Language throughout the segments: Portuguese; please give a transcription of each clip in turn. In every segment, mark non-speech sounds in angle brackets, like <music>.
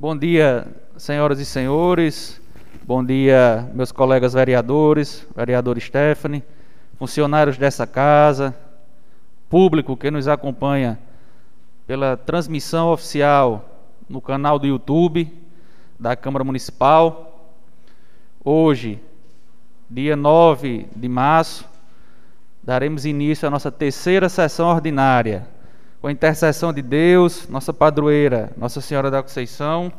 Bom dia, senhoras e senhores. Bom dia, meus colegas vereadores, vereador Stephanie, funcionários dessa casa, público que nos acompanha pela transmissão oficial no canal do YouTube da Câmara Municipal. Hoje, dia 9 de março, daremos início à nossa terceira sessão ordinária, com a intercessão de Deus, nossa padroeira, Nossa Senhora da Conceição,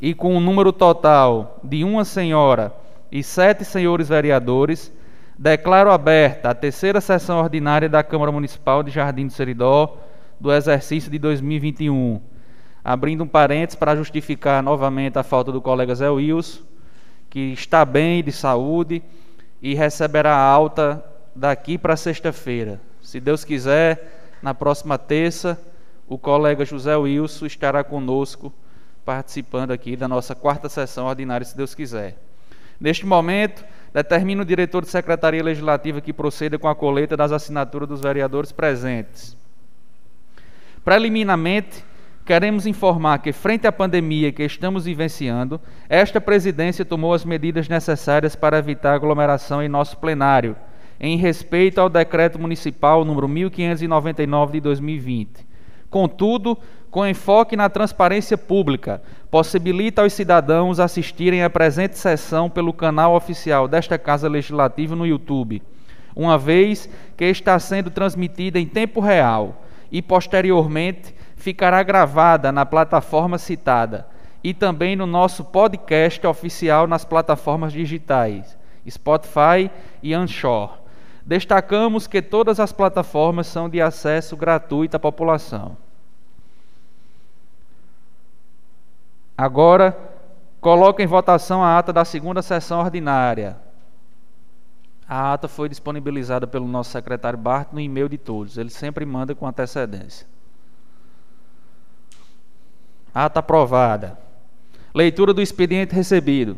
e com um número total de uma senhora e sete senhores vereadores, declaro aberta a terceira sessão ordinária da Câmara Municipal de Jardim do Seridó do exercício de 2021. Abrindo um parênteses para justificar novamente a falta do colega Zé Wilson, que está bem de saúde e receberá alta daqui para sexta-feira. Se Deus quiser, na próxima terça, o colega José Wilson estará conosco participando aqui da nossa quarta sessão ordinária, se Deus quiser. Neste momento, determina o diretor de Secretaria Legislativa que proceda com a coleta das assinaturas dos vereadores presentes. Preliminarmente, queremos informar que, frente à pandemia que estamos vivenciando, esta presidência tomou as medidas necessárias para evitar aglomeração em nosso plenário, em respeito ao decreto municipal número 1599 de 2020. Contudo, com enfoque na transparência pública, possibilita aos cidadãos assistirem à presente sessão pelo canal oficial desta Casa Legislativa no YouTube, uma vez que está sendo transmitida em tempo real e posteriormente ficará gravada na plataforma citada e também no nosso podcast oficial nas plataformas digitais Spotify e Anchor. Destacamos que todas as plataformas são de acesso gratuito à população. Agora, coloca em votação a ata da segunda sessão ordinária. A ata foi disponibilizada pelo nosso secretário Bart no e-mail de todos. Ele sempre manda com antecedência. Ata aprovada. Leitura do expediente recebido.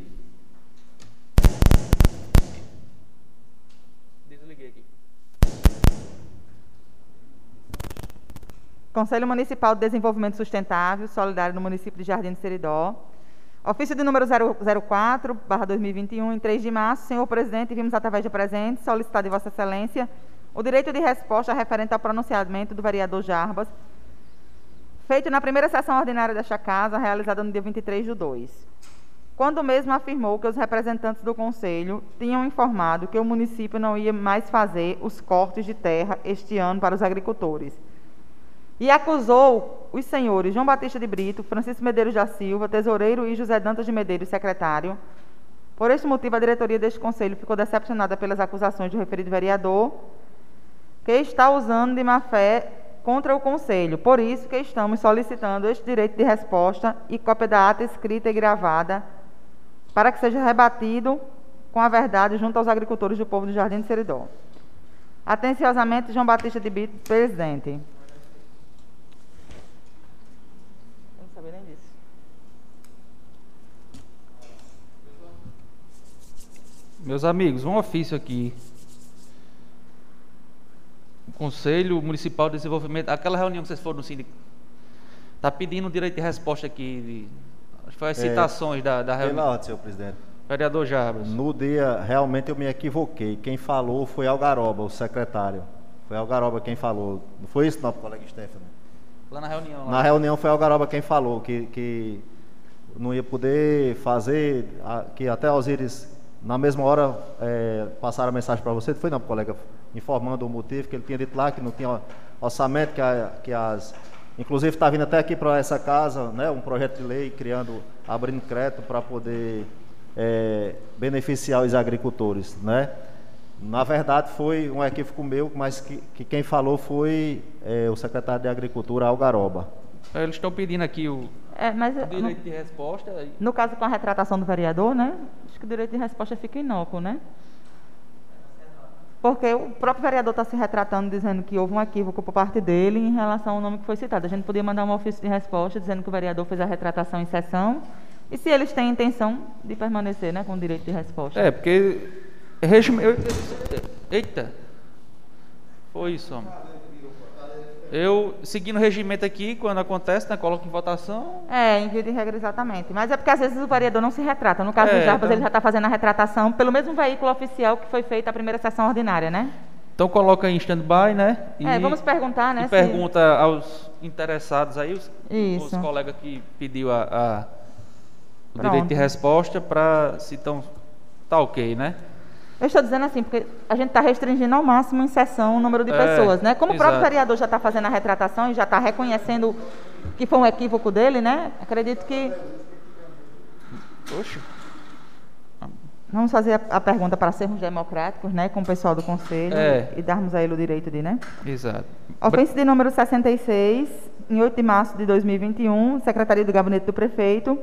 Conselho Municipal de Desenvolvimento Sustentável Solidário no município de Jardim de Seridó. Ofício de número 004, barra 2021, em 3 de março. Senhor presidente, vimos através de presente solicitar de Vossa Excelência o direito de resposta referente ao pronunciamento do vereador Jarbas, feito na primeira sessão ordinária desta casa, realizada no dia 23 de 2. Quando mesmo afirmou que os representantes do Conselho tinham informado que o município não ia mais fazer os cortes de terra este ano para os agricultores e acusou os senhores João Batista de Brito, Francisco Medeiros da Silva, tesoureiro, e José Dantas de Medeiros, secretário. Por este motivo, a diretoria deste conselho ficou decepcionada pelas acusações do referido vereador, que está usando de má fé contra o conselho. Por isso que estamos solicitando este direito de resposta e cópia da ata escrita e gravada, para que seja rebatido com a verdade junto aos agricultores do povo do Jardim de Seridó. Atenciosamente, João Batista de Brito, presidente. Meus amigos, um ofício aqui. O Conselho Municipal de Desenvolvimento, aquela reunião que vocês foram no sindicato, está pedindo direito de resposta aqui. De, foi as é, citações da, da reunião. Pela ordem, senhor presidente. Vereador Jarbas. No dia, realmente eu me equivoquei. Quem falou foi Algaroba, o secretário. Foi Algaroba quem falou. Não foi isso, não, colega Stefano? Lá na reunião. Lá. Na reunião foi Algaroba quem falou que, que não ia poder fazer, que até Osíris na mesma hora, é, passaram a mensagem para você, foi não, colega, informando o motivo, que ele tinha dito lá que não tinha orçamento, que, a, que as. Inclusive está vindo até aqui para essa casa, né, um projeto de lei criando, abrindo crédito para poder é, beneficiar os agricultores, né? Na verdade foi um equívoco meu, mas que, que quem falou foi é, o secretário de Agricultura, Algaroba. Eles estão pedindo aqui o, é, mas, o direito no, de resposta. No caso com a retratação do vereador, né? Acho que o direito de resposta fica inócuo, né? Porque o próprio vereador está se retratando, dizendo que houve um equívoco por parte dele em relação ao nome que foi citado. A gente podia mandar um ofício de resposta dizendo que o vereador fez a retratação em sessão e se eles têm intenção de permanecer né, com o direito de resposta. É, porque. Eita! Foi isso, homem. Eu, seguindo o regimento aqui, quando acontece, né, coloco em votação. É, em via de regra, exatamente. Mas é porque às vezes o vereador não se retrata. No caso É, do Jarbas, então- ele já está fazendo a retratação pelo mesmo veículo oficial que foi feita a primeira sessão ordinária, né? Então coloca em stand-by, né? É, vamos perguntar, né, E se- pergunta aos interessados aí, os, os colegas que pediu a, a- o Pronto. direito de resposta para se estão. Tá ok, né? Eu estou dizendo assim, porque a gente está restringindo ao máximo em sessão o número de É, pessoas, né? Como o próprio exato. vereador já está fazendo a retratação e já está reconhecendo que foi um equívoco dele, né? Acredito que Poxa. vamos fazer a, a pergunta para sermos democráticos, né? Com o pessoal do conselho É. e darmos a ele o direito de, né? Exato. Ofensa de número 66, em 8 de março de 2021, Secretaria do Gabinete do Prefeito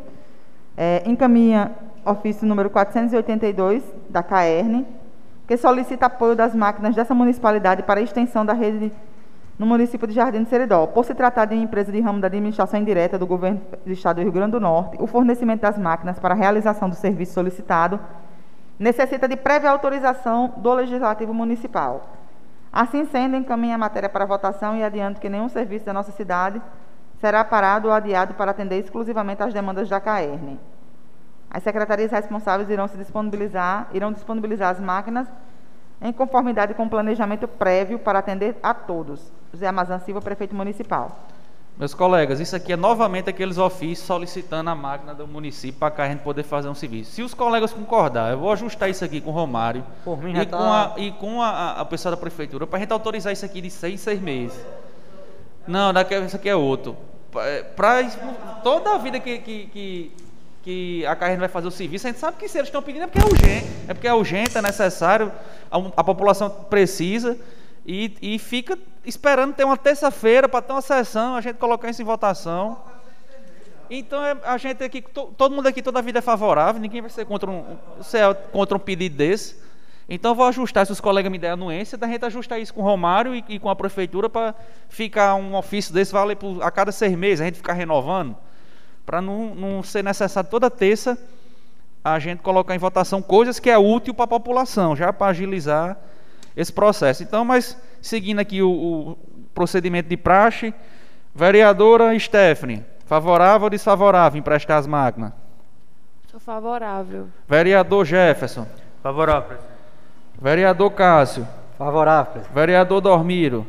eh, encaminha ofício número 482 da CAERN, que solicita apoio das máquinas dessa municipalidade para a extensão da rede no município de Jardim do Seridó. Por se tratar de empresa de ramo da administração indireta do governo do estado do Rio Grande do Norte, o fornecimento das máquinas para a realização do serviço solicitado necessita de prévia autorização do Legislativo Municipal. Assim sendo, encaminha a matéria para votação e adianto que nenhum serviço da nossa cidade será parado ou adiado para atender exclusivamente às demandas da CAERN. As secretarias responsáveis irão se disponibilizar, irão disponibilizar as máquinas em conformidade com o planejamento prévio para atender a todos. José Amazan Silva, prefeito municipal. Meus colegas, isso aqui é novamente aqueles ofícios solicitando a máquina do município para a gente poder fazer um serviço. Se os colegas concordar, eu vou ajustar isso aqui com o Romário Por mim já e, tá- com a, e com a, a, pessoa da prefeitura para a gente autorizar isso aqui de seis seis meses. Não, daqui, isso aqui é outro. Para toda a vida que, que, que, que a Carreira vai fazer o serviço, a gente sabe que se eles estão pedindo é porque é urgente, é porque é urgente, é necessário, a, a população precisa e, e fica esperando ter uma terça-feira para ter uma sessão, a gente colocar isso em votação. Então é, a gente aqui, to- todo mundo aqui toda a vida é favorável, ninguém vai ser contra um, ser contra um pedido desse. Então eu vou ajustar, se os colegas me derem anuência, da gente ajustar isso com o Romário e, e com a prefeitura para ficar um ofício desse vale a cada seis meses, a gente ficar renovando, para não, não ser necessário toda terça a gente colocar em votação coisas que é útil para a população, já para agilizar esse processo. Então, mas seguindo aqui o, o procedimento de praxe, vereadora Stephanie, favorável ou desfavorável em emprestar as máquinas? Sou favorável. Vereador Jefferson, Favorável, presidente. vereador Cássio, Favorável, presidente. vereador Dormiro.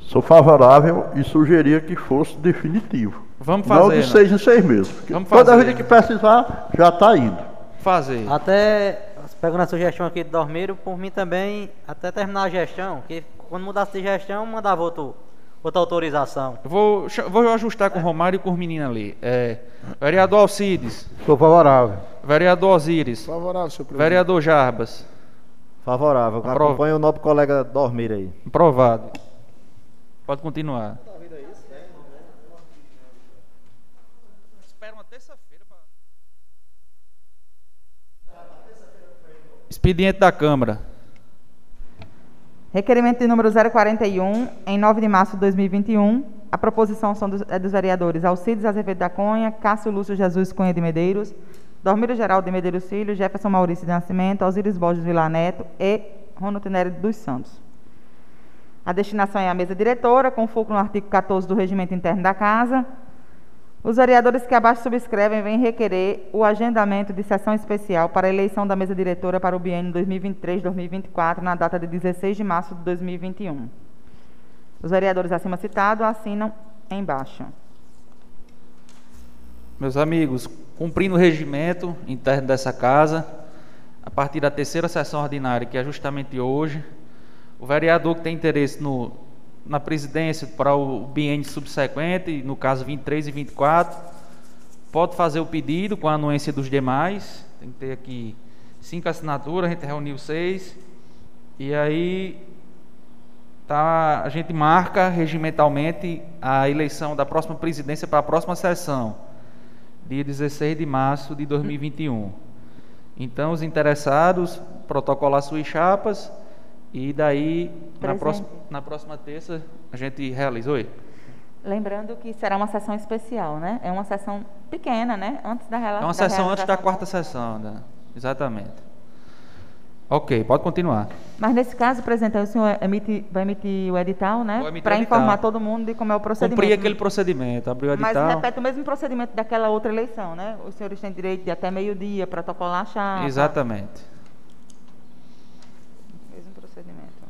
Sou favorável e sugeria que fosse definitivo. Vamos Não fazer, de né? seis em seis meses. Porque Vamos toda fazer, vida que precisar, já está indo. Fazer. Até, pegando a sugestão aqui do Dormiro, por mim também, até terminar a gestão, que quando mudasse de gestão, mandava outro, outra autorização. Vou, vou ajustar com o Romário e com os meninos ali. É, vereador Alcides, Sou favorável. vereador Osíris, Favorável, senhor presidente. vereador Jarbas. Favorável. Aprova. Acompanha o nobre colega Dormir aí. Aprovado. Pode continuar. Espera uma terça-feira para. Expediente da Câmara. Requerimento de número 041, em 9 de março de 2021. A proposição são dos, é dos vereadores Alcides Azevedo da Cunha, Cássio Lúcio Jesus Cunha de Medeiros, Dormiro Geraldo de Medeiros Filho, Jefferson Maurício de Nascimento, Alcides Borges Vila Neto e Ronald Nery dos Santos. A destinação é a mesa diretora, com foco no artigo 14 do Regimento Interno da Casa. Os vereadores que abaixo subscrevem vêm requerer o agendamento de sessão especial para a eleição da mesa diretora para o biênio 2023-2024, na data de 16 de março de 2021. Os vereadores acima citados assinam embaixo. Meus amigos, cumprindo o regimento interno dessa casa, a partir da terceira sessão ordinária, que é justamente hoje, o vereador que tem interesse no, na presidência para o biênio subsequente, no caso 23 e 24, pode fazer o pedido com a anuência dos demais. Tem que ter aqui cinco assinaturas, a gente reuniu seis. E aí tá, a gente marca regimentalmente a eleição da próxima presidência para a próxima sessão, dia 16 de março de 2021. Então, os interessados protocolar suas chapas e daí na próxima, na próxima terça a gente realiza. Oi? Lembrando que será uma sessão especial, né? É uma sessão pequena, né? Antes da É relação. uma sessão antes da quarta sessão, né? exatamente. Ok, pode continuar. Mas nesse caso, presidente, o senhor emite, vai emitir o edital, né? Para informar todo mundo de como é o procedimento. Cumprir aquele procedimento, abriu o Mas edital. repete o mesmo procedimento daquela outra eleição, né? Os senhores têm direito de até meio-dia protocolar a chapa. Exatamente. Mesmo procedimento.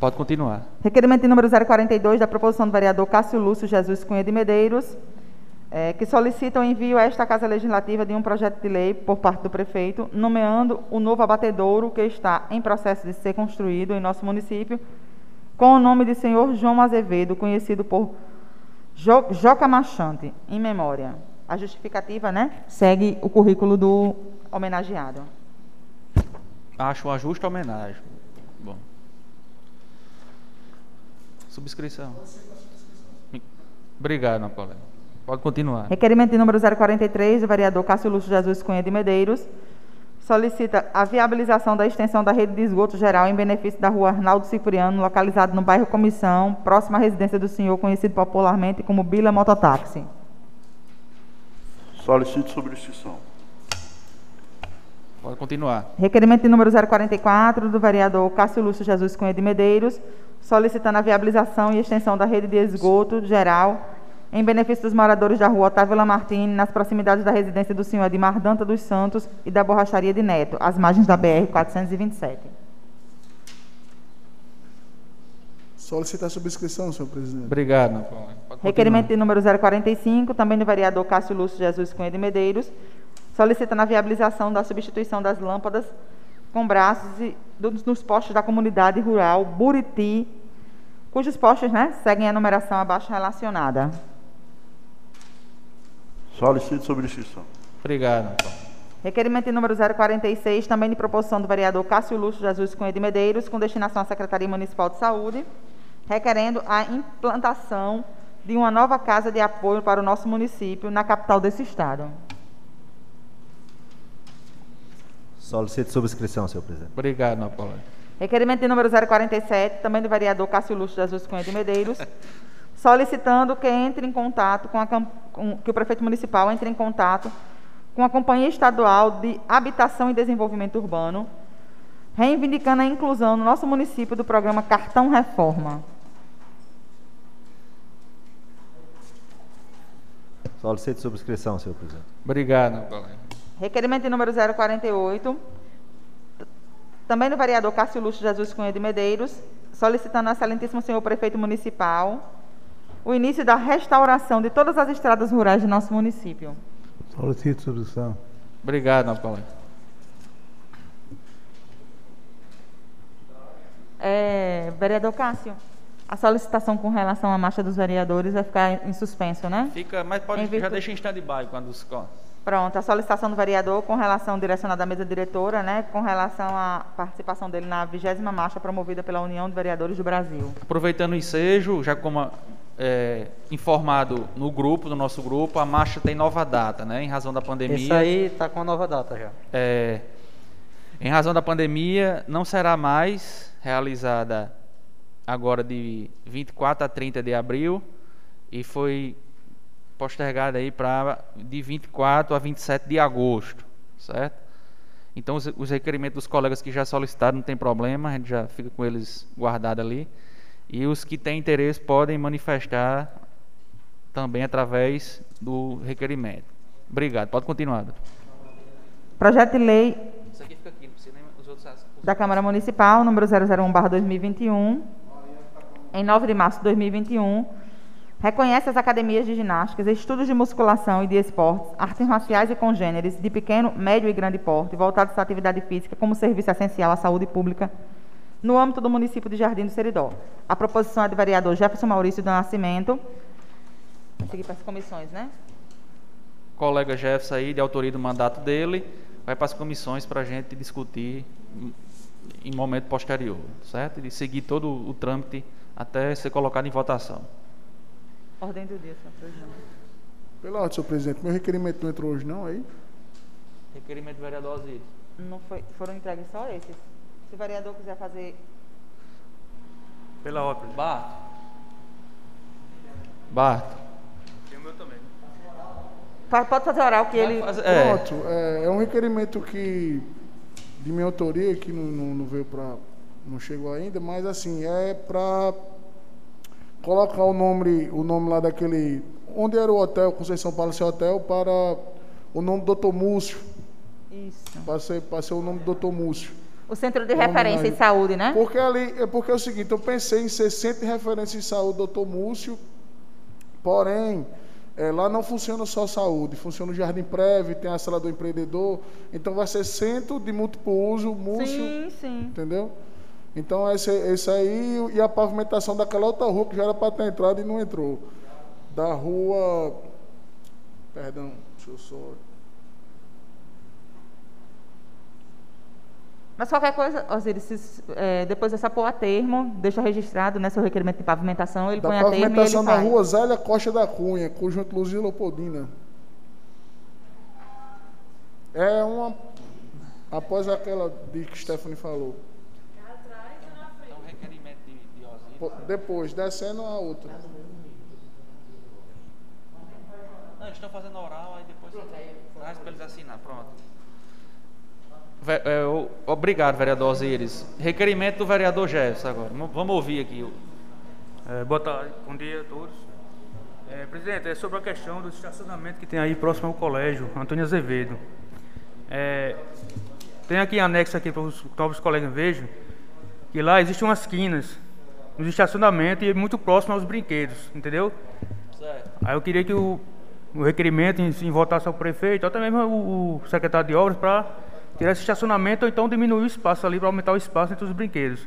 Pode continuar. Requerimento número 042 da proposição do vereador Cássio Lúcio Jesus Cunha de Medeiros, eh, que solicita o envio a esta Casa Legislativa de um projeto de lei por parte do prefeito, nomeando o novo abatedouro que está em processo de ser construído em nosso município, com o nome de senhor João Azevedo, conhecido por Jo- Joca Machante, em memória. A justificativa, né? Segue o currículo do homenageado. Acho uma justa homenagem. Bom. Subscrição. Obrigado, colega. Pode continuar. Requerimento de número 043, do vereador Cássio Lúcio Jesus Cunha de Medeiros, solicita a viabilização da extensão da rede de esgoto geral em benefício da rua Arnaldo Cipriano, localizado no bairro Comissão, próxima à residência do senhor, conhecido popularmente como Bila Mototáxi. Solicito subscrição. Pode continuar. Requerimento de número 044, do vereador Cássio Lúcio Jesus Cunha de Medeiros, solicitando a viabilização e extensão da rede de esgoto geral em benefício dos moradores da rua Otávio Lamartine, nas proximidades da residência do senhor Edmar Danta dos Santos e da borracharia de Neto, às margens da BR-427. Solicitar a subscrição, senhor presidente. Obrigado. Pode Requerimento de número 045, também do vereador Cássio Lúcio Jesus Cunha de Medeiros, solicitando a viabilização da substituição das lâmpadas com braços e dos, nos postos da comunidade rural Buriti, cujos postos né, seguem a numeração abaixo relacionada. Solicito subscrição. Obrigado, meu colega. Requerimento de número 046, também de proposição do vereador Cássio Lúcio Jesus Cunha de Medeiros, com destinação à Secretaria Municipal de Saúde, requerendo a implantação de uma nova casa de apoio para o nosso município na capital desse estado. Solicito subscrição, senhor presidente. Obrigado, meu colega. Requerimento de número 047, também do vereador Cássio Lúcio Jesus Cunha de Medeiros, <laughs> solicitando que entre em contato com a com- que o prefeito municipal entre em contato com a Companhia Estadual de Habitação e Desenvolvimento Urbano, reivindicando a inclusão no nosso município do programa Cartão Reforma. Solicito subscrição, senhor presidente. Obrigado, colega. Requerimento de número 048, t- também do vereador Cássio Lúcio Jesus Cunha de Medeiros, solicitando ao excelentíssimo senhor prefeito municipal o início da restauração de todas as estradas rurais de nosso município. Solicito subscrição. Obrigado, colega. É, vereador Cássio, a solicitação com relação à marcha dos vereadores vai ficar em suspenso, né? Fica, mas pode, Em já virtude- deixa em stand-by quando os... Pronto, a solicitação do vereador com relação direcionada à mesa diretora, né, com relação à participação dele na 20ª marcha promovida pela União de Vereadores do Brasil. Aproveitando o ensejo, já como é, informado no grupo, no nosso grupo, a marcha tem nova data, né? Em razão da pandemia. Isso aí tá com a nova data já. É, em razão da pandemia, não será mais realizada agora de 24 a 30 de abril e foi postergada aí para de 24 a 27 de agosto, certo? Então os, os requerimentos dos colegas que já solicitaram não tem problema, a gente já fica com eles guardados ali. E os que têm interesse podem manifestar também através do requerimento. Obrigado. Pode continuar. Projeto de lei aqui os da Câmara Municipal, número 001/2021, em 9 de março de 2021, reconhece as academias de ginásticas, estudos de musculação e de esportes, artes marciais e congêneres de pequeno, médio e grande porte, voltados à atividade física como serviço essencial à saúde pública no âmbito do município de Jardim do Seridó. A proposição é do vereador Jefferson Maurício do Nascimento. Vou seguir para as comissões, né? colega Jefferson aí, de autoria do mandato dele, vai para as comissões para a gente discutir em- momento posterior, certo? E seguir todo o trâmite até ser colocado em votação. Ordem do dia, senhor presidente. Pela ordem, senhor presidente, meu requerimento não entrou hoje não aí? Requerimento do vereador Osiris. Não foi, foram entregues só esses. Se o vereador quiser fazer Pela ordem. Barto. Barto. Pa- Pode fazer oral que ele. É, Pronto, é, é um requerimento que de minha autoria, que não, não, não veio para. não chegou ainda, mas assim, é para colocar o nome, o nome lá daquele. Onde era o hotel, Conceição Palace Hotel, para o nome do Dr. Múcio. Isso. Para ser, para ser o nome do Dr. Múcio. O Centro de Referência em Saúde, né? Porque ali, é porque é o seguinte, eu pensei em ser centro de referência em saúde, doutor Múcio, porém, é, lá não funciona só saúde, funciona o Jardim Prévio, tem a sala do empreendedor, então vai ser centro de múltiplo uso, Múcio, Sim, sim. entendeu? Então esse, esse aí e a pavimentação daquela outra rua que já era para ter entrado e não entrou. Da rua. Perdão, deixa eu só. Mas qualquer coisa, Osiris, se, é, depois dessa pôr a termo, deixa registrado, né, seu requerimento de pavimentação, ele Da põe a termo e ele pavimentação da faz. rua Zélia Costa da Cunha, conjunto Luzia Leopoldina. É uma. Após aquela de que Stephanie falou. Então, requerimento de, de Osíris. Po- Depois, descendo a outra. Não, eles estão fazendo oral, aí depois traz para eles assinar. Pronto. É, obrigado, vereador Osíris. Requerimento do vereador Jefferson agora. Vamos- ouvir aqui. É, boa tarde, bom dia a todos. É, presidente, é sobre a questão do estacionamento que tem aí próximo ao colégio, Antônio Azevedo. É, tem aqui anexo aqui para os novos colegas vejam, que lá existem umas quinas nos estacionamentos e muito próximo aos brinquedos, entendeu? Certo. Aí eu queria que o, o requerimento em, em votasse ao prefeito, ou até mesmo o, o secretário de obras, para tirar esse estacionamento ou então diminuir o espaço ali, para aumentar o espaço entre os brinquedos.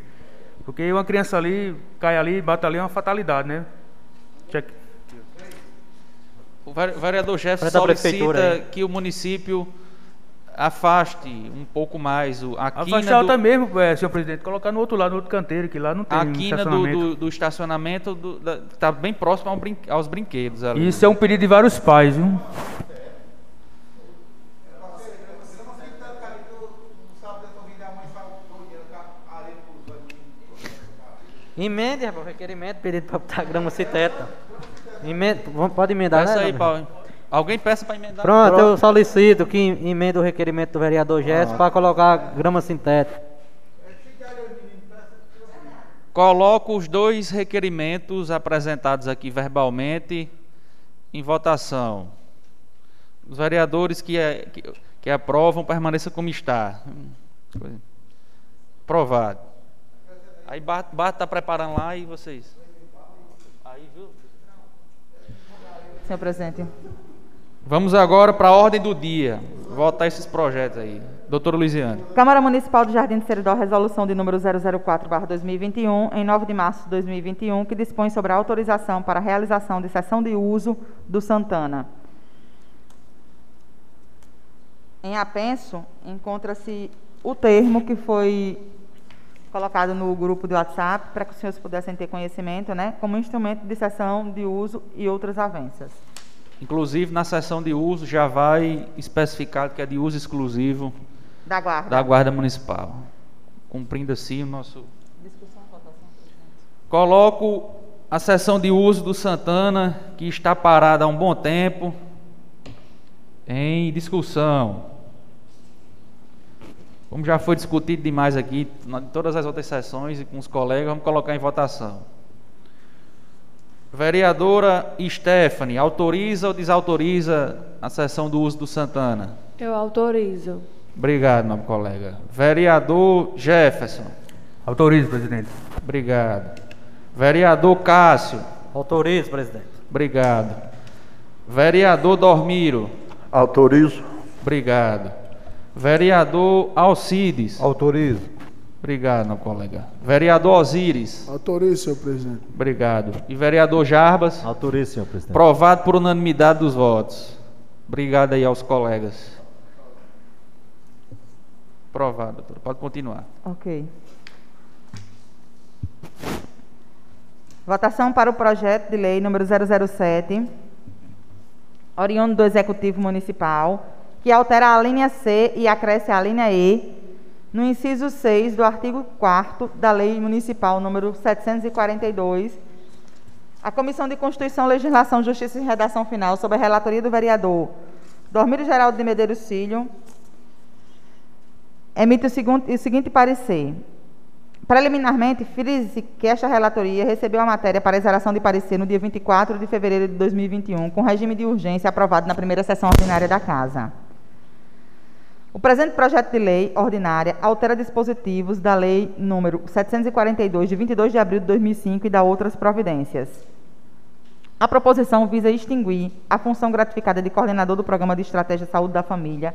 Porque uma criança ali, cai ali, bate ali, é uma fatalidade, né? Check. O vere- vereador Jefferson solicita que o município afaste um pouco mais o, a quina, fachada do, mesmo, é, senhor presidente, colocar no outro lado, no outro canteiro, que lá não tem a quina do, estacionamento. do, do estacionamento do- da- tá bem próximo ao brin- aos brinquedos ali. Isso é um pedido de vários pais, viu? Emende, rapaz, o requerimento, pedido para botar grama sem teto. Vamos- pode emendar, Peça né? aí? Paulo. Alguém peça para emendar? Pronto, eu solicito que emenda o requerimento do vereador Gerson para colocar grama sintética. Coloco os dois requerimentos apresentados aqui verbalmente em votação. Os vereadores que, é- que, que aprovam permaneçam como está. Aprovado. Aí Bart está preparando lá e vocês. Aí, viu? Senhor presidente. Vamos agora para a ordem do dia. Votar esses projetos aí. Doutora Luiziane. Câmara Municipal do Jardim de Seridó, resolução de número 004/2021, em 9 de março de 2021, que dispõe sobre a autorização para a realização de sessão de uso do Santana. Em apenso, encontra-se o termo que foi colocado no grupo de WhatsApp, para que os senhores pudessem ter conhecimento, né, como instrumento de sessão de uso e outras avanças. Inclusive, na sessão de uso já vai especificado que é de uso exclusivo Da guarda. da Guarda Municipal. Cumprindo assim o nosso. Discussão, votação. Coloco a sessão de uso do Santana, que está parada há um bom tempo, em discussão. Como já foi discutido demais aqui, em todas as outras sessões e com os colegas, vamos colocar em votação. Vereadora Stephanie, autoriza ou desautoriza a sessão do uso do Santana? Eu autorizo. Obrigado, meu colega. Vereador Jefferson. Autorizo, presidente. Obrigado. Vereador Cássio. Autorizo, presidente. Obrigado. Vereador Dormiro. Autorizo. Obrigado. Vereador Alcides. Autorizo. Obrigado, meu colega. Vereador Osíris. Autorize, senhor presidente. Obrigado. E vereador Jarbas. Autorize, senhor presidente. Aprovado por unanimidade dos votos. Obrigado aí aos colegas. Aprovado, doutor. Pode continuar. Ok. Votação para o projeto de lei número 007, oriundo do Executivo Municipal, que altera a linha C e acresce a linha E no inciso 6 do artigo 4 da Lei Municipal número 742. A Comissão de Constituição, Legislação, Justiça e Redação Final, sob a relatoria do vereador Dormírio Geraldo de Medeiros Filho, emite o seguinte, o seguinte parecer. Preliminarmente, frise que esta relatoria recebeu a matéria para exaração de parecer no dia 24 de fevereiro de 2021, com regime de urgência aprovado na primeira sessão ordinária da Casa. O presente projeto de lei ordinária altera dispositivos da Lei número 742, de 22 de abril de 2005 e da outras providências. A proposição visa extinguir a função gratificada de coordenador do Programa de Estratégia de Saúde da Família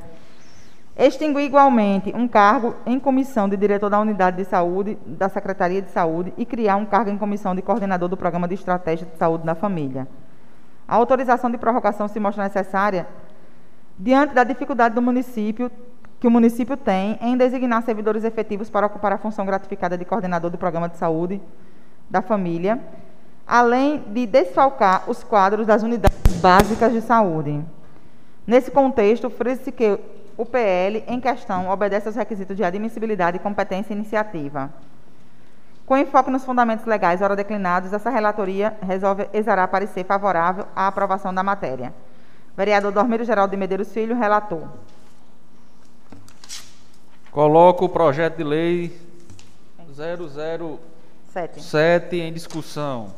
Extinguir igualmente um cargo em comissão de diretor da unidade de saúde da Secretaria de Saúde e criar um cargo em comissão de coordenador do Programa de Estratégia de Saúde da Família. A autorização de prorrogação se mostra necessária diante da dificuldade do município que o município tem em designar servidores efetivos para ocupar a função gratificada de coordenador do Programa de Saúde da Família, além de desfalcar os quadros das unidades básicas de saúde. Nesse contexto, frisa-se que o PL em questão obedece aos requisitos de admissibilidade, competência e iniciativa. Com enfoque nos fundamentos legais ora declinados, essa relatoria resolve exarar parecer favorável à aprovação da matéria. Vereador Dormiro Geraldo de Medeiros Filho, relator. Coloco o projeto de lei 007 Sete. em discussão.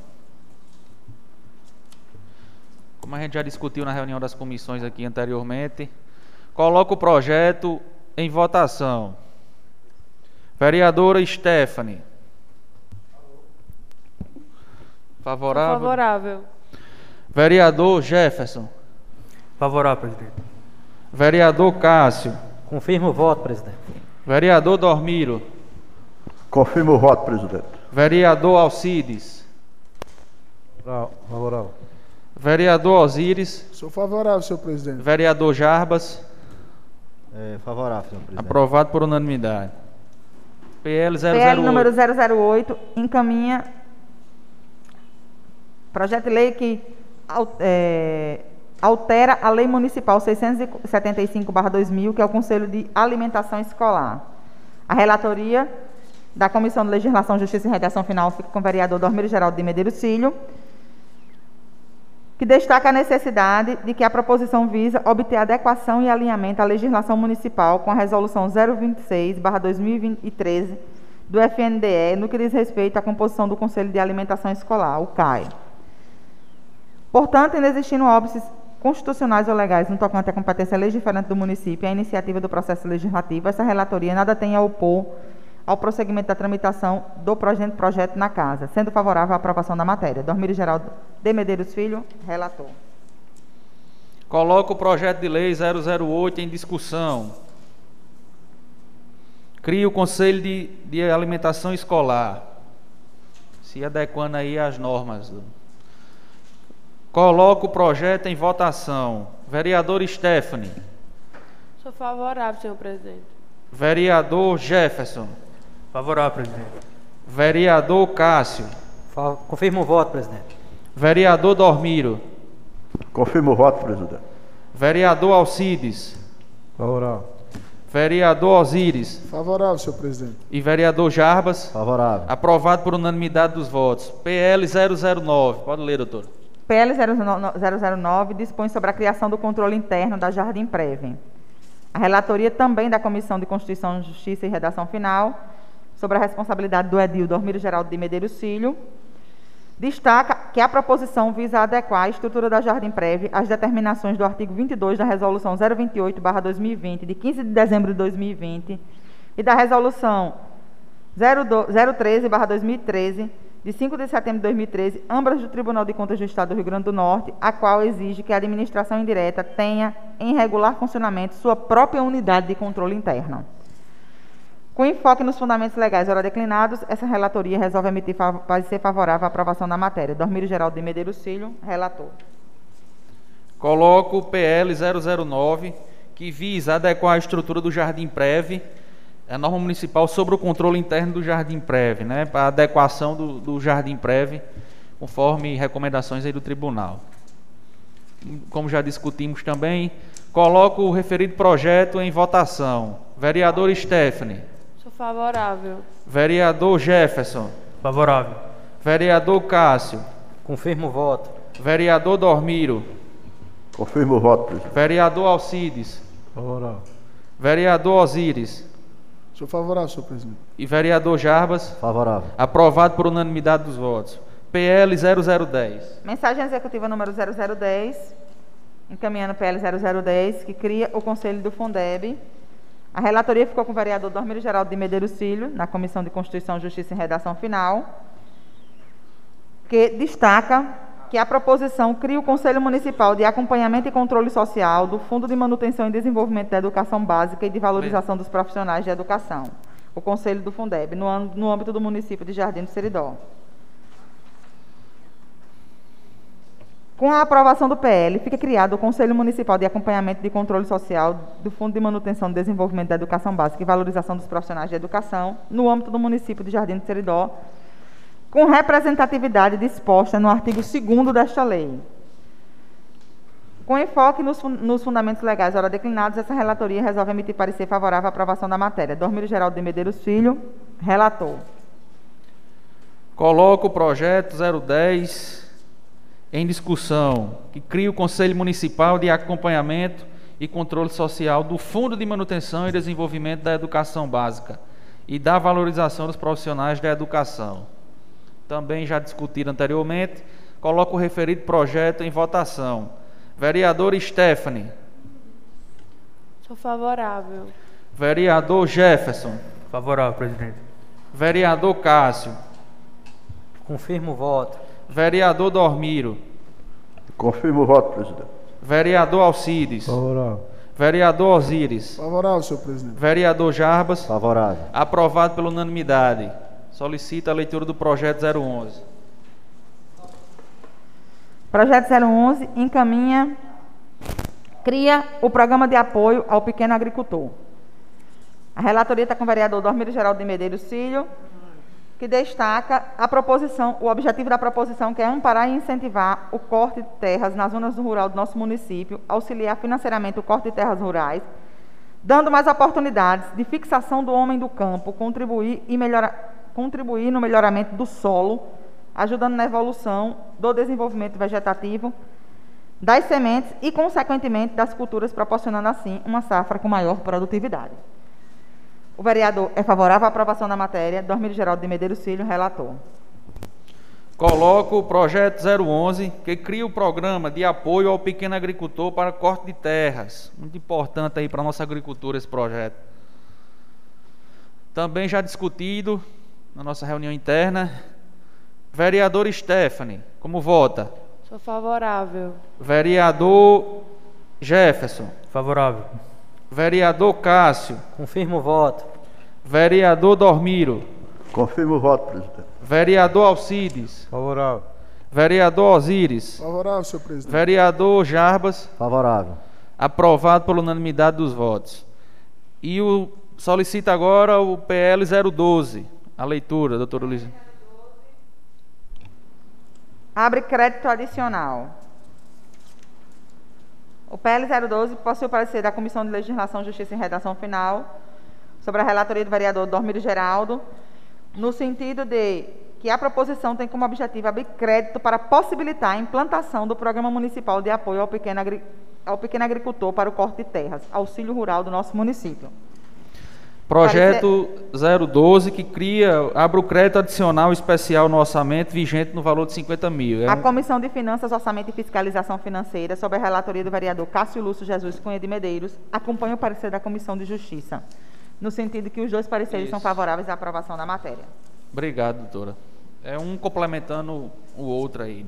Como a gente já discutiu na reunião das comissões aqui anteriormente, Coloco o projeto em votação. Vereadora Stephanie. Favorável? Favorável. Vereador Jefferson. Favorável, presidente. Vereador Cássio. Confirmo o voto, presidente. Vereador Dormiro. Confirmo o voto, presidente. Vereador Alcides. Favorável. Vereador Osíris. Sou favorável, senhor presidente. Vereador Jarbas. É, favorável, senhor presidente. Aprovado por unanimidade. PL 008. PL número 008 encaminha projeto de lei que é, altera a Lei Municipal 675/2000, que é o Conselho de Alimentação Escolar. A relatoria da Comissão de Legislação, Justiça e Redação Final fica com o vereador Dormiro Geraldo de Medeiros Filho, que destaca a necessidade de que a proposição visa obter adequação e alinhamento à legislação municipal com a Resolução 026-2013 do FNDE no que diz respeito à composição do Conselho de Alimentação Escolar, o CAE. Portanto, inexistindo óbices constitucionais ou legais no tocante à competência legiferante do município e à iniciativa do processo legislativo, essa relatoria nada tem a opor ao prosseguimento da tramitação do projeto, projeto na Casa, sendo favorável à aprovação da matéria. Dormir Geraldo de Medeiros Filho, relator. Coloco o projeto de lei 008 em discussão. Cria o Conselho de, de Alimentação Escolar, se adequando aí às normas. do- Coloco o projeto em votação. Vereador Stephanie. Sou favorável, senhor presidente. Vereador Jefferson. Favorável, presidente. Vereador Cássio. Confirmo o voto, presidente. Vereador Dormiro. Confirmo o voto, presidente. Vereador Alcides. Favorável. Vereador Osíris. Favorável, senhor presidente. E vereador Jarbas. Favorável. Aprovado por unanimidade dos votos. PL 009. Pode ler, doutor. PL 009 dispõe sobre a criação do controle interno da Jardim Preve. A relatoria também da Comissão de Constituição, Justiça e Redação Final, sobre a responsabilidade do edil Dormiro Geraldo de Medeiros Filho, destaca que a proposição visa adequar a estrutura da Jardim Preve às determinações do artigo 22 da Resolução 028-2020, de 15 de dezembro de 2020, e da Resolução 013-2013, de 5 de setembro de 2013, ambas do Tribunal de Contas do Estado do Rio Grande do Norte, a qual exige que a administração indireta tenha em regular funcionamento sua própria unidade de controle interno. Com enfoque nos fundamentos legais ora declinados, essa relatoria resolve emitir parecer favorável à aprovação da matéria. Dormiro Geraldo de Medeiros Filho, relator. Coloco o PL 009, que visa adequar a estrutura do Jardim Preve, a norma municipal sobre o controle interno do Jardim Preve, né, para a adequação do, do Jardim Preve, conforme recomendações aí do tribunal. Como já discutimos também, coloco o referido projeto em votação. Vereador Stephanie. Sou favorável. Vereador Jefferson. Favorável. Vereador Cássio. Confirmo o voto. Vereador Dormiro. Confirmo o voto, presidente. Vereador Alcides. Favorável. Vereador Osíris. Sou favorável, senhor presidente. E vereador Jarbas? Favorável. Aprovado por unanimidade dos votos. PL 0010. Mensagem executiva número 0010, encaminhando PL 0010, que cria o Conselho do Fundeb. A relatoria ficou com o vereador Dormiro Geraldo de Medeiros Filho, na Comissão de Constituição, Justiça e Redação Final, que destaca que a proposição cria o Conselho Municipal de Acompanhamento e Controle Social do Fundo de Manutenção e Desenvolvimento da Educação Básica e de Valorização dos Profissionais de Educação, o Conselho do Fundeb, no, no âmbito do município de Jardim do Seridó. Com a aprovação do PL, fica criado o Conselho Municipal de Acompanhamento e Controle Social do Fundo de Manutenção e Desenvolvimento da Educação Básica e Valorização dos Profissionais de Educação, no âmbito do município de Jardim do Seridó, com representatividade disposta no artigo 2 desta lei. Com enfoque nos, nos fundamentos legais ora declinados, essa relatoria resolve emitir parecer favorável à aprovação da matéria. Dormiro Geraldo de Medeiros Filho, relator. Coloco o projeto 010 em discussão, que cria o Conselho Municipal de Acompanhamento e Controle Social do Fundo de Manutenção e Desenvolvimento da Educação Básica e da valorização dos profissionais da educação. Também já discutido anteriormente, coloco o referido projeto em votação. Vereador Stephanie, Sou favorável. vereador Jefferson, Favorável, presidente. vereador Cássio, Confirmo o voto. vereador Dormiro, Confirmo o voto, presidente. vereador Alcides, Favorável. vereador Osíris, Favorável, senhor presidente. vereador Jarbas, Favorável. aprovado pela unanimidade. Solicita a leitura do projeto 011. Projeto 011 encaminha, cria o programa de apoio ao pequeno agricultor. A relatoria está com o vereador Dormiro Geraldo de Medeiros Filho, que destaca a proposição, o objetivo da proposição, que é amparar e incentivar o corte de terras nas zonas rural do nosso município, auxiliar financeiramente o corte de terras rurais, dando mais oportunidades de fixação do homem do campo, contribuir, e melhora, contribuir no melhoramento do solo, ajudando na evolução do desenvolvimento vegetativo, das sementes e, consequentemente, das culturas, proporcionando assim uma safra com maior produtividade. O vereador é favorável à aprovação da matéria. Dormir Geraldo de Medeiros Filho, relator. Coloco o projeto 011, que cria o programa de apoio ao pequeno agricultor para corte de terras. Muito importante aí para a nossa agricultura esse projeto. Também já discutido na nossa reunião interna. Vereador Stephanie, como vota? Sou favorável. Vereador Jefferson. Favorável. Vereador Cássio. Confirmo o voto. Vereador Dormiro. Confirmo o voto, presidente. Vereador Alcides. Favorável. Vereador Osíris. Favorável, senhor presidente. Vereador Jarbas. Favorável. Aprovado por unanimidade dos votos. E o solicita agora o PL 012. A leitura, doutor Luiz. Abre crédito adicional. O PL 012 possui o parecer da Comissão de Legislação, Justiça e Redação Final sobre a relatoria do vereador Dormiro Geraldo, no sentido de que a proposição tem como objetivo abrir crédito para possibilitar a implantação do Programa Municipal de Apoio ao Pequeno, Agri- ao pequeno Agricultor para o Corte de Terras, auxílio rural do nosso município. Projeto 012 que cria, abre o crédito adicional especial no orçamento vigente no valor de 50 mil. É A um- Comissão de Finanças, Orçamento e Fiscalização Financeira, sob a relatoria do vereador Cássio Lúcio Jesus Cunha de Medeiros, acompanha o parecer da Comissão de Justiça, no sentido que os dois pareceres Isso. são favoráveis à aprovação da matéria. Obrigado, doutora. É um complementando o outro aí.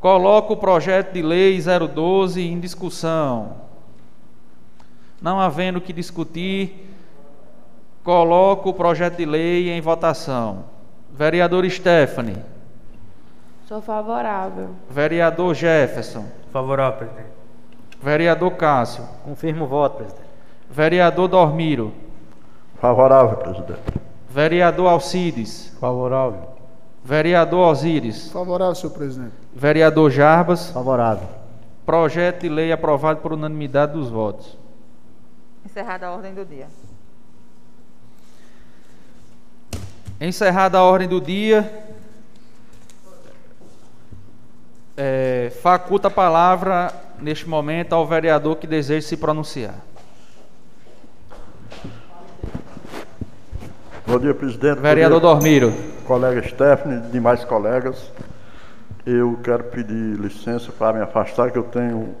Coloco o projeto de lei 012 em discussão. Não havendo o que discutir, coloco o projeto de lei em votação. Vereador Stephanie, Sou favorável. vereador Jefferson, Favorável, presidente. vereador Cássio, Confirmo o voto, presidente. vereador Dormiro, Favorável, presidente. vereador Alcides, Favorável. vereador Osíris, Favorável, senhor presidente. vereador Jarbas, Favorável. Projeto de lei aprovado por unanimidade dos votos. Encerrada a ordem do dia. Encerrada a ordem do dia, é, faculta a palavra neste momento ao vereador que deseja se pronunciar. Bom dia, presidente. Vereador dia, Dormiro. Colega Stephanie, demais colegas. Eu quero pedir licença para me afastar, que eu tenho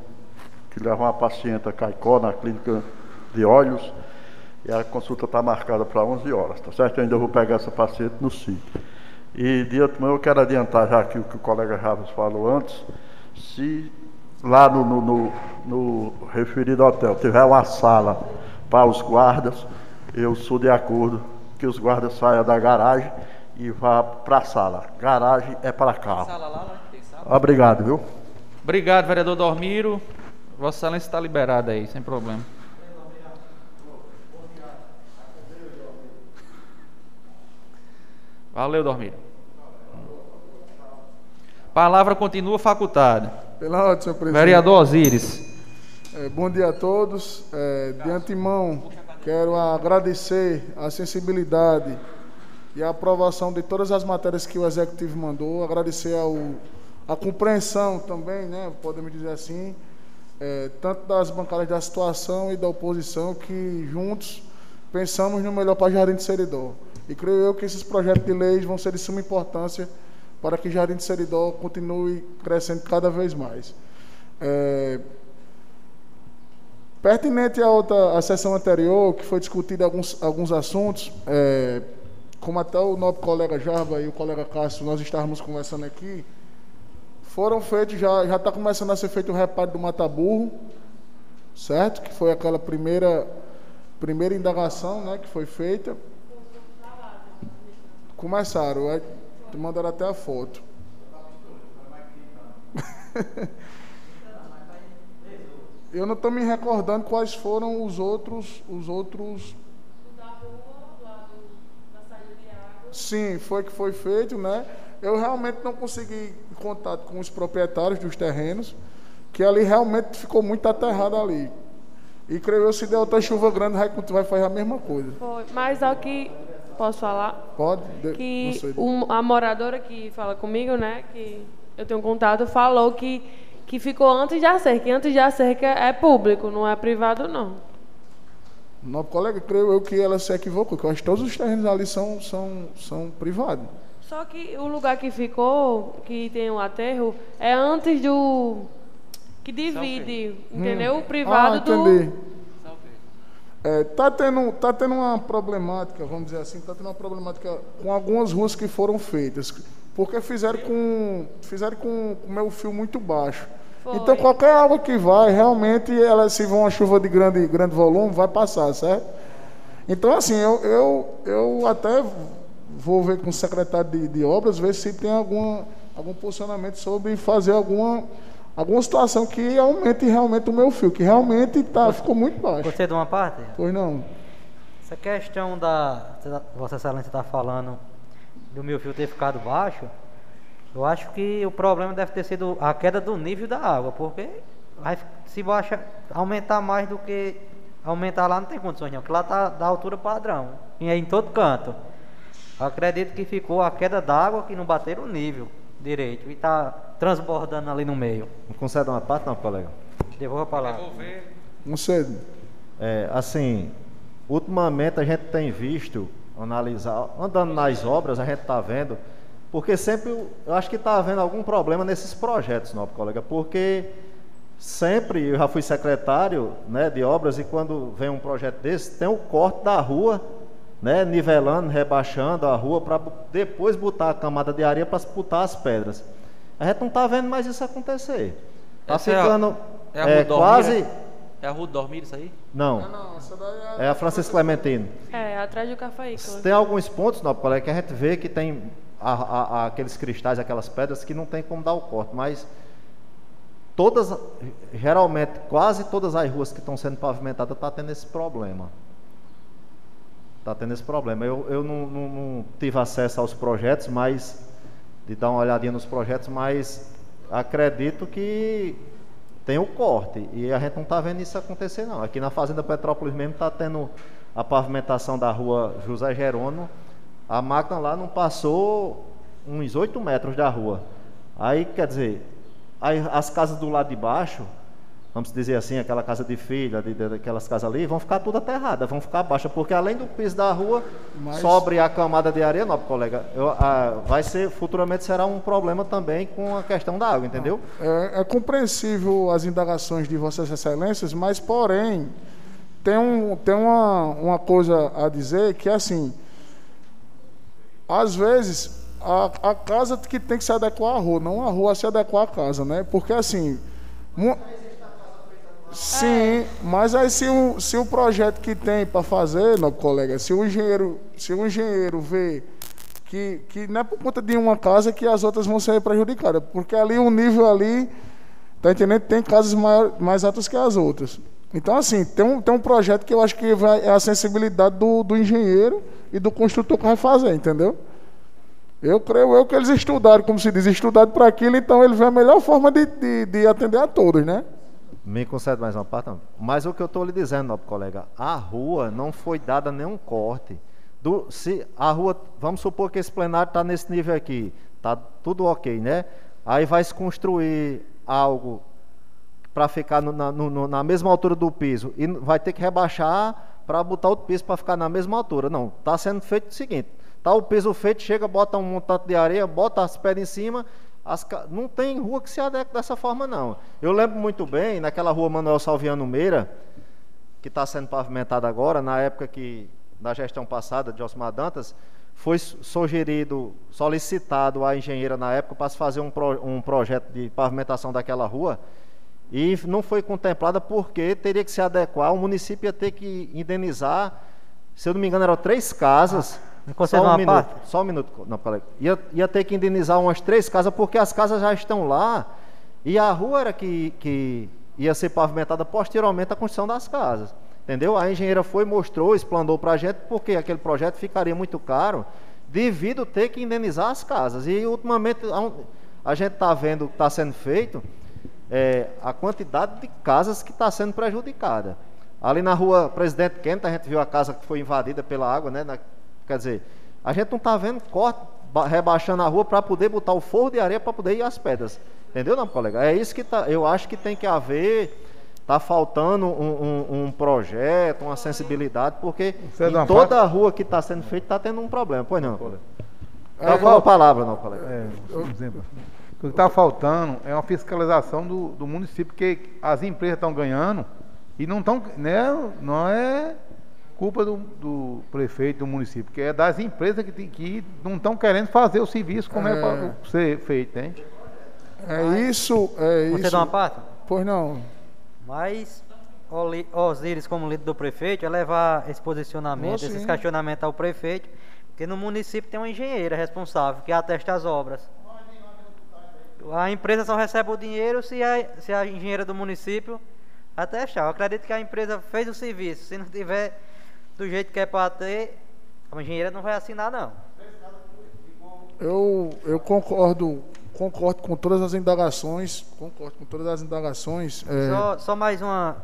que levar uma paciente a Caicó na clínica de olhos e a consulta está marcada para 11 horas, tá certo? Eu ainda vou pegar essa paciente no sítio. E de antemão eu quero adiantar já aqui o que o colega Javas falou antes, se lá no, no, no, no referido hotel tiver uma sala para os guardas, eu sou de acordo que os guardas saiam da garagem e vá para a sala. Garagem é para carro. Obrigado, viu? Obrigado, vereador Dormiro. Vossa Excelência está liberada aí, sem problema. Valeu, Dormiro. Palavra continua facultada. Pela ordem, senhor presidente. Vereador Osíris. É, bom dia a todos. É, de antemão, quero agradecer a sensibilidade e a aprovação de todas as matérias que o Executivo mandou. Agradecer ao, a compreensão também, né, podemos dizer assim, é, tanto das bancadas da situação e da oposição, que juntos pensamos no melhor para Jardim de Seridó. E creio eu que esses projetos de leis vão ser de suma importância para que Jardim de Seridó continue crescendo cada vez mais. É, pertinente à outra à sessão anterior, que foi discutido alguns, alguns assuntos, é, como até o nosso colega Jarba e o colega Cássio, nós estávamos conversando aqui, foram feitos, já está começando a ser feito o reparo do Mataburro, certo? Que foi aquela primeira primeira indagação, né, que foi feita. Começaram, é, mandaram até a foto. <laughs> Eu não estou me recordando quais foram os outros, os outros. Sim, foi que foi feito, né? Eu realmente não consegui contato com os proprietários dos terrenos, que ali realmente ficou muito aterrado ali. E creio eu, se der outra chuva grande, vai, vai fazer a mesma coisa. Foi. Mas aqui, posso falar? Pode? De, Que um- a moradora que fala comigo, né, que eu tenho contato, falou que, que ficou antes da cerca. E antes da cerca é público, não é privado, não. Nosso colega, creio eu que ela se equivocou, que eu acho que todos os terrenos ali são, são, são privados. Só que o lugar que ficou, que tem o aterro, é antes do. que divide, entendeu? O privado ah, do. Entendi. É, tá, tendo, tá tendo uma problemática, vamos dizer assim, tá tendo uma problemática com algumas ruas que foram feitas, porque fizeram com fizeram com o meu fio muito baixo. Foi. Então qualquer água que vai, realmente, ela se for uma chuva de grande, grande volume, vai passar, certo? Então assim, eu, eu, eu até vou ver com o secretário de, de obras, ver se tem alguma, algum posicionamento sobre fazer alguma, alguma situação que aumente realmente o meu fio, que realmente tá, ficou muito baixo. Gostei de uma parte? Pois não. Essa questão da. Vossa Excelência está falando do meu fio ter ficado baixo. Eu acho que o problema deve ter sido a queda do nível da água, porque vai, se baixa, aumentar mais do que aumentar lá não tem condições não, porque lá está da altura padrão, e é em todo canto. Eu acredito que ficou a queda d'água que não bateram o nível direito e está transbordando ali no meio. Não concede uma parte, não, colega? Devolva a palavra. Não sei. É, assim, ultimamente a gente tem visto, analisar, andando nas obras, a gente está vendo, porque sempre eu eu acho que está havendo algum problema nesses projetos, não, colega, porque sempre eu já fui secretário né, de obras e quando vem um projeto desse, tem o corte da rua, né, nivelando, rebaixando a rua para depois botar a camada de areia para botar as pedras. A gente não está vendo mais isso acontecer. Está é a- ficando é a é, Rua Dormir, quase. é? É a Rua do Dormir isso aí? Não, Não, essa daí é a Francisco Clementino. É, atrás do café. Tem alguns pontos, não, colega, que a gente vê que tem a- a- a- aqueles cristais, aquelas pedras que não tem como dar o corte, mas todas, geralmente, quase todas as ruas que estão sendo pavimentadas está tendo esse problema. Está tendo esse problema. Eu, eu não, não- não tive acesso aos projetos, mas de dar uma olhadinha nos projetos, mas acredito que tem o corte e a gente não está vendo isso acontecer não. Aqui na Fazenda Petrópolis mesmo está tendo a pavimentação da rua José Jerônimo. A máquina lá não passou uns 8 metros da rua. Aí, quer dizer, aí as casas do lado de baixo vamos dizer assim, aquela casa de filha, de, de, aquelas casas ali, vão ficar tudo aterradas, vão ficar baixas, porque além do piso da rua, Mas- sobre a camada de areia, não, colega, eu, ah, vai ser, futuramente será um problema também com a questão da água, entendeu? É, é compreensível as indagações de Vossas Excelências, mas, porém, tem, um, tem uma, uma coisa a dizer que, assim, às vezes, a, a casa que tem que se adequar à rua, não a rua se adequar à casa, né? Porque, assim... Sim, mas aí se o, se o projeto que tem para fazer, meu colega, se o engenheiro, se o engenheiro vê que, que não é por conta de uma casa que as outras vão ser prejudicadas, porque ali o nível ali, tá entendendo? Tem casas maior, mais altas que as outras. Então, assim, tem um, tem um projeto que eu acho que vai, é a sensibilidade do, do engenheiro e do construtor que vai fazer, entendeu? Eu creio eu que eles estudaram, como se diz, estudaram para aquilo, então ele vê a melhor forma de, de, de atender a todos, né? Me concede mais uma parte? não? Mas o que eu estou lhe dizendo, nobre colega, a rua não foi dada nenhum corte. Do, se a rua, vamos supor que esse plenário está nesse nível aqui, está tudo ok, né? Aí vai se construir algo para ficar no- na, no- na mesma altura do piso e vai ter que rebaixar para botar outro piso para ficar na mesma altura. Não, está sendo feito o seguinte: tá o piso feito, chega, bota um montante de areia, bota as pedras em cima. As não tem rua que se adeque dessa forma, não. Eu lembro muito bem, naquela rua Manuel Salviano Meira, que está sendo pavimentada agora, na época que, da gestão passada de Osmar Dantas, foi su- sugerido, solicitado à engenheira na época para se fazer um, pro- um projeto de pavimentação daquela rua e não foi contemplada porque teria que se adequar, o município ia ter que indenizar, se eu não me engano, eram três casas. Só um minuto, só um minuto, não, colega. Ia, ia ter que indenizar umas três casas, porque as casas já estão lá e a rua era que, que ia ser pavimentada posteriormente à construção das casas. Entendeu? A engenheira foi, mostrou, explanou para a gente, porque aquele projeto ficaria muito caro, devido ter que indenizar as casas. E ultimamente a gente está vendo o que está sendo feito, é, a quantidade de casas que está sendo prejudicada. Ali na rua Presidente Kennedy, a gente viu a casa que foi invadida pela água, né? na- quer dizer, a gente não está vendo corte ba- rebaixando a rua para poder botar o forro de areia para poder ir às pedras. Entendeu, não, colega? É isso que tá, eu acho que tem que haver. Está faltando um, um- um projeto, uma sensibilidade, porque uma toda fa- a rua que está sendo feita está tendo um problema. Pois não, colega. É, Tá a palavra, não, colega. É, o que está faltando é uma fiscalização do, do município, porque as empresas estão ganhando e não estão, né, não é culpa do, do prefeito do município, porque é das empresas que, tem- que não estão querendo fazer o serviço como é, É. para ser feito, né? É isso, é Você isso. dá uma parte? Pois não. Mas Osíris, como líder do prefeito, é levar esse posicionamento, sim. esses questionamentos ao prefeito, porque no município tem uma engenheira responsável que atesta as obras. A empresa só recebe o dinheiro se a, se a engenheira do município atestar. Eu acredito que a empresa fez o serviço. Se não tiver do jeito que é para ter, a engenheira não vai assinar, não. Eu, eu concordo, concordo com todas as indagações, concordo com todas as indagações. é, Só, só mais uma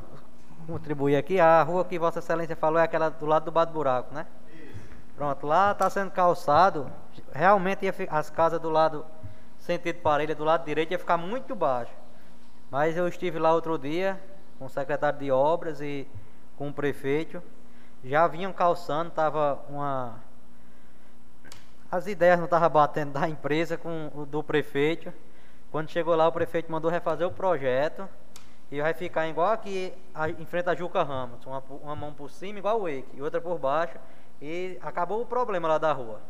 contribuir aqui. A rua que Vossa Excelência falou é aquela do lado do Bate Buraco, né? Pronto, lá está sendo calçado. Realmente ia fi- as casas do lado sentido parelha, do lado direito, ia ficar muito baixo. Mas eu estive lá outro dia com o secretário de obras e com o prefeito. Já vinham calçando, estava uma. As ideias não estavam batendo da empresa com o do prefeito. Quando chegou lá, o prefeito mandou refazer o projeto. E vai ficar igual aqui, a- em frente à Juca Ramos. Uma, uma mão por cima, igual o Wake, e outra por baixo. E acabou o problema lá da rua.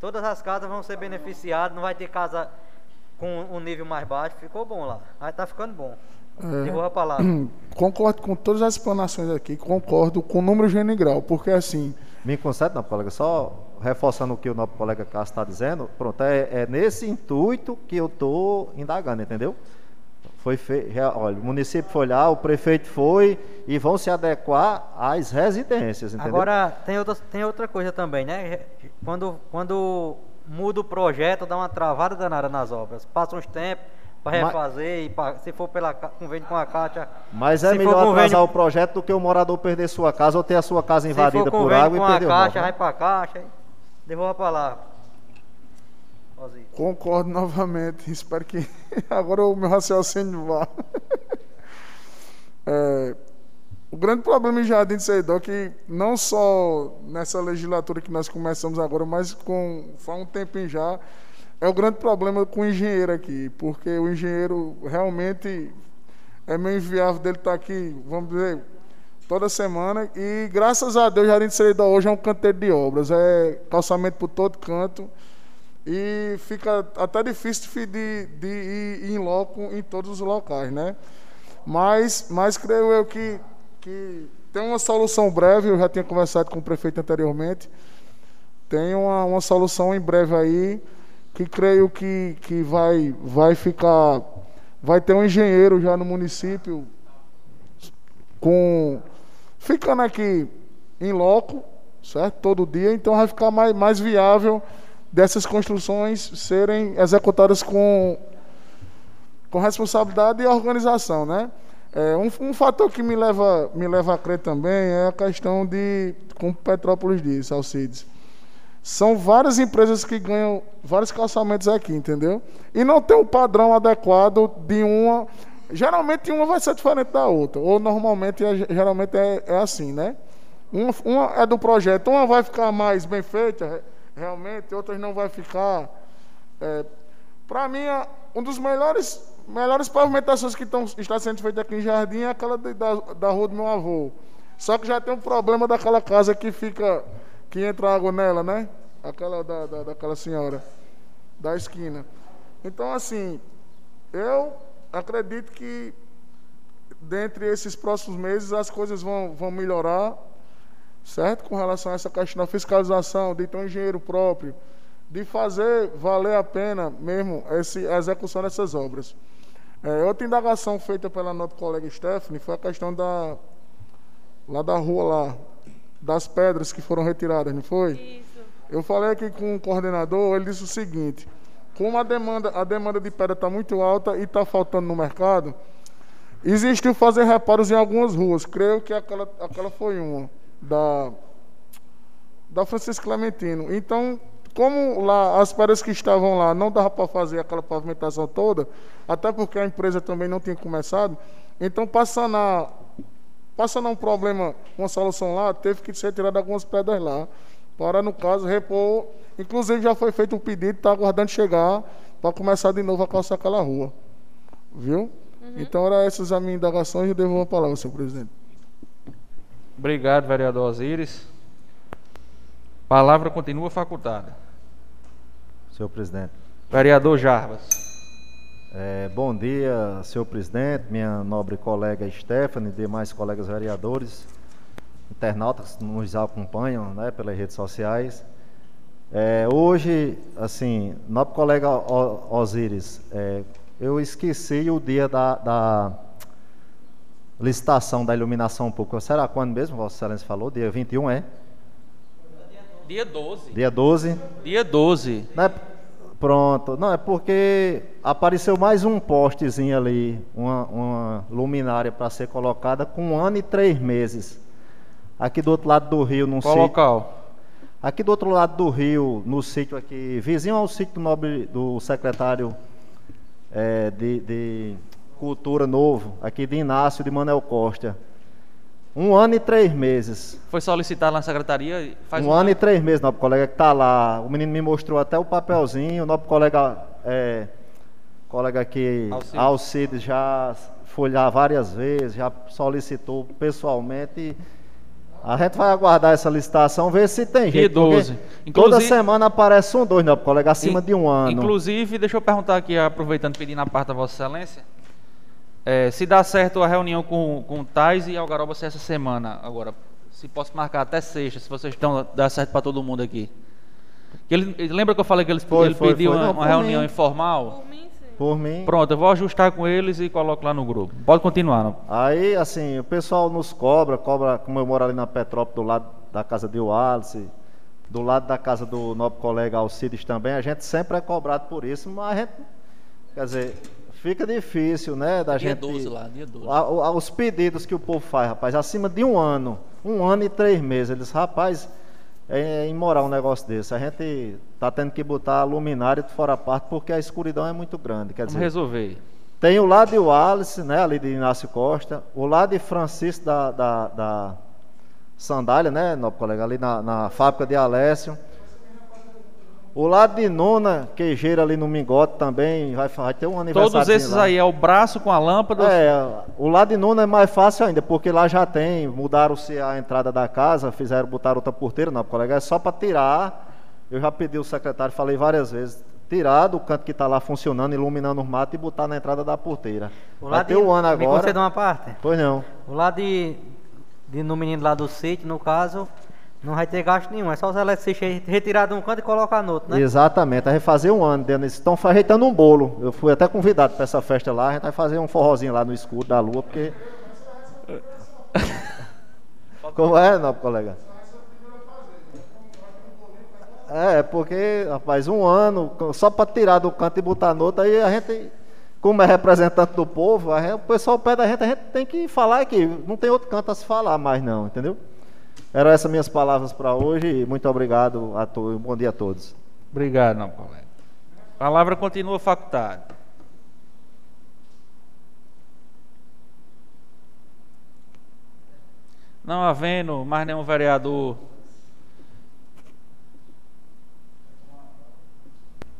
Todas as casas vão ser beneficiadas, não vai ter casa com um nível mais baixo. Ficou bom lá. Aí tá ficando bom. É. Devolvo a palavra. concordo com todas as explanações aqui, concordo com o número genigral, porque assim, Me concede, não, colega, só reforçando o que o nosso colega Cássio está dizendo, pronto, é, é nesse intuito que eu estou indagando, entendeu? Foi fe... rea- olha, o município foi lá, o prefeito foi e vão se adequar às residências, entendeu? Agora, tem outra, tem outra coisa também, né? Quando, quando muda o projeto, dá uma travada danada nas obras. Passa uns tempos para Mas- refazer, e pa- se for pela convênio com a Caixa. Mas é melhor convênio- atrasar o projeto do que o morador perder sua casa ou ter a sua casa invadida por água e com a perder o Caixa, móvel, vai né? para a Caixa. Devolva a palavra. Osiris. concordo novamente. Espero que <laughs> agora o meu raciocínio vá. <laughs> É, o grande problema em Jardim de Seidó é que não só nessa legislatura que nós começamos agora, mas com faz um tempinho já, é o grande problema com o engenheiro aqui, porque o engenheiro realmente é meio inviável dele estar aqui, vamos dizer, toda semana. E graças a Deus, Jardim de Seidó hoje é um canteiro de obras, é calçamento por todo canto. E fica até difícil de, de ir em loco em todos os locais, né? Mas, mas creio eu que que tem uma solução breve, eu já tinha conversado com o prefeito anteriormente, tem uma, uma solução em breve aí, que creio que, que vai, vai ficar, vai ter um engenheiro já no município, com ficando aqui em loco, certo? Todo dia, então vai ficar mais, mais viável dessas construções serem executadas com, com responsabilidade e organização, né? É, um, um, fator que me leva, me leva a crer também é a questão de, como Petrópolis disse, Alcides, são várias empresas que ganham vários calçamentos aqui, entendeu? E não tem um padrão adequado de uma. Geralmente uma vai ser diferente da outra, ou normalmente, é, geralmente é, é assim, né? Uma, uma, é do projeto, uma vai ficar mais bem feita, realmente, outras não vai ficar. É, Para mim, um dos melhores melhores pavimentações que estão, está sendo feitas aqui em Jardim é aquela de, da, da rua do meu avô. Só que já tem um problema daquela casa que fica, que entra água nela, né? Aquela da, da, daquela senhora, da esquina. Então, assim, eu acredito que dentre esses próximos meses as coisas vão, vão melhorar, certo? Com relação a essa questão da fiscalização, de ter um engenheiro próprio, de fazer valer a pena mesmo esse, a execução dessas obras. É, outra indagação feita pela nossa colega Stephanie foi a questão da lá da rua lá, das pedras que foram retiradas, não foi? Isso. Eu falei aqui com o coordenador, ele disse o seguinte: como a demanda, a demanda de pedra está muito alta e está faltando no mercado, existiu fazer reparos em algumas ruas. Creio que aquela, aquela foi uma da da Francisco Clementino. Então, como lá as pedras que estavam lá não dava para fazer aquela pavimentação toda, até porque a empresa também não tinha começado, então passando a, passando um problema, uma solução lá, teve que ser tirado algumas pedras lá, para no caso repor, inclusive já foi feito um pedido, está aguardando chegar para começar de novo a calçar aquela rua. Viu? Uhum. Então eram essas as minhas indagações, eu devolvo a palavra, senhor presidente. Obrigado, vereador Osíris. Palavra continua facultada. Senhor presidente. Vereador Jarbas. É, bom dia, senhor presidente, minha nobre colega Stephanie, demais colegas vereadores, internautas que nos acompanham né, pelas redes sociais. É, hoje, assim, nobre colega Osíris, é, eu esqueci o dia da, da, licitação da iluminação pública. Será quando mesmo, Vossa Excelência falou? Dia 21, é? Dia 12. Dia 12? Dia 12. Não é, pronto. Não, é porque apareceu mais um postezinho ali, uma, uma luminária para ser colocada com um ano e três meses. Aqui do outro lado do rio, num Qual sítio. local? Aqui do outro lado do rio, no sítio aqui, vizinho ao sítio do, nobre, do secretário é, de, de Cultura Novo, aqui de Inácio de Manuel Costa. Um ano e três meses. Foi solicitado na secretaria? um, um ano e três meses, nosso colega que está lá. O menino me mostrou até o papelzinho. O nosso colega, é, colega aqui, Alcides. Alcides, já foi lá várias vezes, já solicitou pessoalmente. A gente vai aguardar essa licitação, ver se tem jeito. 12. Toda semana aparece um, dois, nosso colega, acima de um ano. Inclusive, deixa eu perguntar aqui, aproveitando, pedindo a parte da Vossa Excelência. É, se dá certo a reunião com, com o Tais e Algaroba ser essa semana, agora, se posso marcar até sexta, se vocês estão, dá certo para todo mundo aqui. Ele, lembra que eu falei que eles, foi, ele foi, pediu foi. uma, uma reunião mim. informal? Por mim, sim. Por mim. Pronto, eu vou ajustar com eles e coloco lá no grupo. Pode continuar. Não? Aí, assim, o pessoal nos cobra, cobra, como eu moro ali na Petrópolis, do lado da casa de Wallace, do lado da casa do nosso colega Alcides também, a gente sempre é cobrado por isso, mas a gente, quer dizer, Fica difícil, né, da dia gente... 12 lá, dia 12. A, a, os pedidos que o povo faz, rapaz, acima de um ano, um ano e três meses, eles, rapaz, é, é imoral um negócio desse. A gente tá tendo que botar a luminária de fora a parte porque a escuridão é muito grande, quer Vamos dizer... resolver. Tem o lado de Wallace, né, ali de Inácio Costa, o lado de Francisco da, da, da Sandália, né, nosso colega, ali na, na fábrica de Alessio. O lado de Nona, queijeira ali no Mingote também, vai, vai ter um aniversário. Todos esses lá. aí é o braço com a lâmpada. É, o lado de Nona é mais fácil ainda, porque lá já tem, mudaram-se a entrada da casa, fizeram, botar outra porteira, não, colega, é só para tirar. Eu já pedi o secretário, falei várias vezes, tirar do canto que está lá funcionando, iluminando os matos e botar na entrada da porteira. O Vai lado ter de, o ano Me agora. conceda uma parte. Pois não. O lado de, de no menino lá do sítio, no caso, não vai ter gasto nenhum. É só os eletricistas retirar de um canto e colocar no outro, né? Exatamente, a gente fazer um ano dentro disso. Estão ajeitando um bolo. Eu fui até convidado para essa festa lá, a gente vai fazer um forrozinho lá no escuro da lua, porque. <laughs> Como é, não, colega? É, porque, rapaz, um ano, só para tirar do canto e botar no outro, aí a gente, como é representante do povo, a gente- o pessoal pede a gente, a gente tem que falar aqui, não tem outro canto a se falar mais não, entendeu? Eram essas minhas palavras para hoje e muito obrigado a todos, bom dia a todos. Obrigado, não, colega. A palavra continua facultada. Não havendo mais nenhum vereador.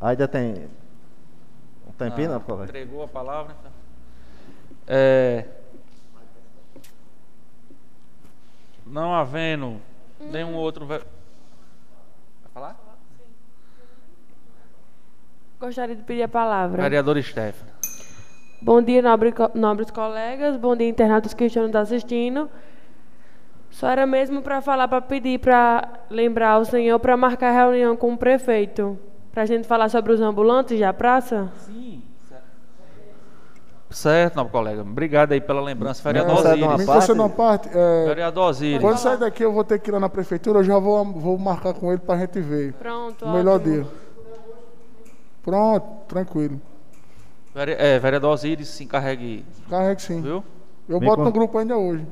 Ainda tem um tempinho, Ah, não, colega? Entregou a palavra. então. É, não havendo nenhum outro. Vai falar? Gostaria de pedir a palavra. Vereador Stefano. Bom dia, nobre nobres colegas. Bom dia, internautas que estão nos assistindo. Só era mesmo para falar, para pedir, para lembrar o senhor para marcar reunião com o prefeito. Para a gente falar sobre os ambulantes da praça? Sim. Certo, nobre colega. Obrigado aí pela lembrança. Vereador Não, Osiris. Me uma parte. é, Vereador Osiris. quando sair daqui, eu vou ter que ir lá na prefeitura. Eu já vou, vou marcar com ele para a gente ver. Pronto, O melhor ótimo. dia. Pronto, tranquilo. Vere- É, vereador Osiris se encarregue, Carregue sim. viu? Eu Me boto con- no grupo ainda hoje.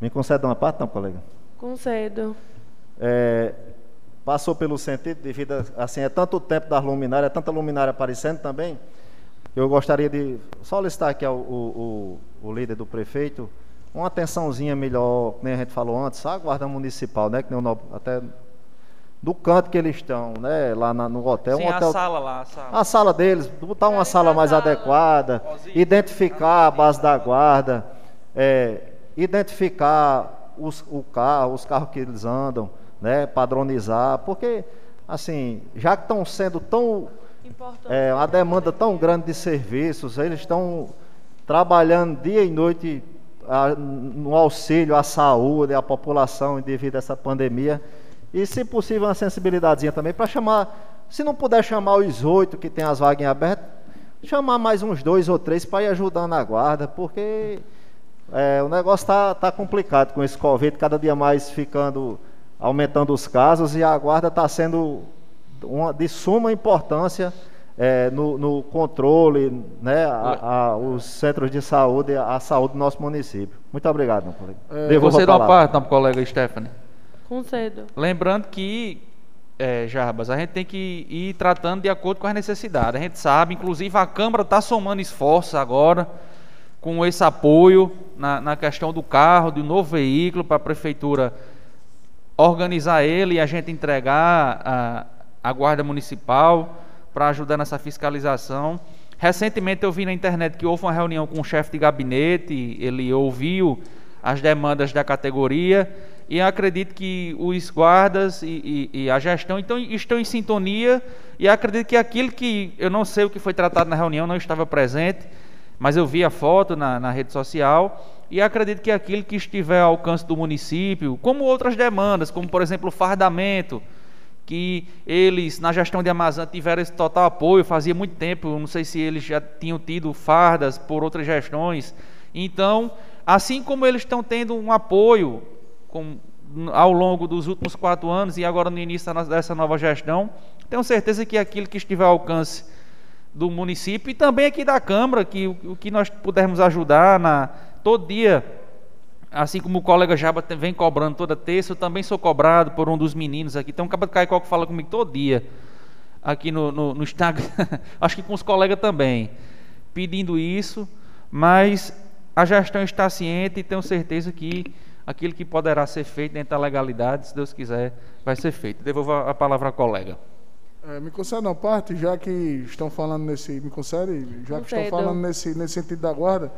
Me concede uma parte, não, colega? Concedo. É, passou pelo sentido devido a, assim, é tanto tempo das luminárias, é tanta luminária aparecendo também. Eu gostaria de solicitar aqui ao o, o, o líder do prefeito uma atençãozinha melhor, como a gente falou antes, a guarda municipal, né? Que nem o no- até do canto que eles estão, né? Lá na- no hotel. Sim, um hotel a sala lá, a sala. a sala deles, botar uma sala mais adequada, identificar a base da guarda, é, identificar os, o carro, os carros que eles andam, né, padronizar, porque assim, já que estão sendo tão É, uma demanda tão grande de serviços, eles estão trabalhando dia e noite a- no auxílio à saúde, à população devido a essa pandemia. E, se possível, uma sensibilidadezinha também para chamar, se não puder chamar os oito que tem as vagas em aberto, chamar mais uns dois ou três para ir ajudando a guarda, porque é, o negócio está tá complicado com esse Covid, cada dia mais ficando, aumentando os casos e a guarda está sendo uma, de suma importância é, no, no controle, né, a, a- os centros de saúde, a, saúde do nosso município. Muito obrigado, meu colega. Devolvo Você a dá uma palavra. parte, nobre colega Stephanie. Concedo. Lembrando que, é, Jarbas, a gente tem que ir tratando de acordo com as necessidades. A gente sabe, inclusive a Câmara está somando esforços agora com esse apoio na, na questão do carro, de um novo veículo para a Prefeitura organizar ele e a gente entregar a, a Guarda Municipal para ajudar nessa fiscalização. Recentemente eu vi na internet que houve uma reunião com o chefe de gabinete, ele ouviu as demandas da categoria e acredito que os guardas e, e- e a gestão então, estão em sintonia e acredito que aquilo que eu não sei o que foi tratado na reunião, não estava presente, mas eu vi a foto na, na rede social e acredito que aquilo que estiver ao alcance do município, como outras demandas, como por exemplo o fardamento, que eles na gestão de Amazon tiveram esse total apoio, fazia muito tempo, não sei se eles já tinham tido fardas por outras gestões. Então, assim como eles estão tendo um apoio com- ao longo dos últimos quatro anos e agora no início dessa nova gestão, tenho certeza que aquilo que estiver ao alcance do município e também aqui da Câmara, que o, o que nós pudermos ajudar na todo dia, assim como o colega Jaba vem cobrando toda terça, eu também sou cobrado por um dos meninos aqui. Tem um cabo de Caicó que fala comigo todo dia aqui no, no, no Instagram, <laughs> acho que com os colegas também. pedindo isso, mas a gestão está ciente e tenho certeza que aquilo que poderá ser feito dentro da legalidade, se Deus quiser, vai ser feito. Devolvo a palavra ao colega. É, me concede uma parte, já que estão falando nesse. Me concede, já que estão falando nesse, nesse sentido da guarda,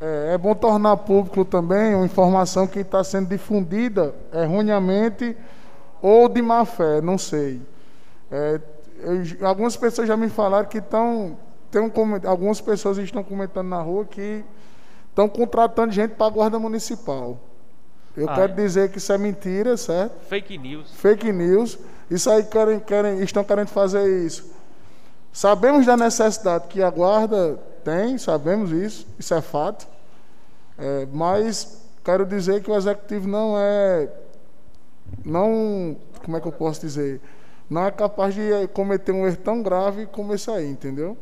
é, é bom tornar público também uma informação que está sendo difundida erroneamente ou de má fé, não sei. É, eu- algumas pessoas já me falaram que estão. Um, algumas pessoas estão comentando na rua que estão contratando gente para a guarda municipal. Eu Ah, quero é? dizer que isso é mentira, certo? Fake news. fake news. Isso aí querem, querem, estão querendo fazer isso. Sabemos da necessidade que a guarda tem, sabemos isso, isso é fato. É, mas quero dizer que o executivo não é, não, como é que eu posso dizer, não é capaz de eh, cometer um erro tão grave como esse aí, entendeu?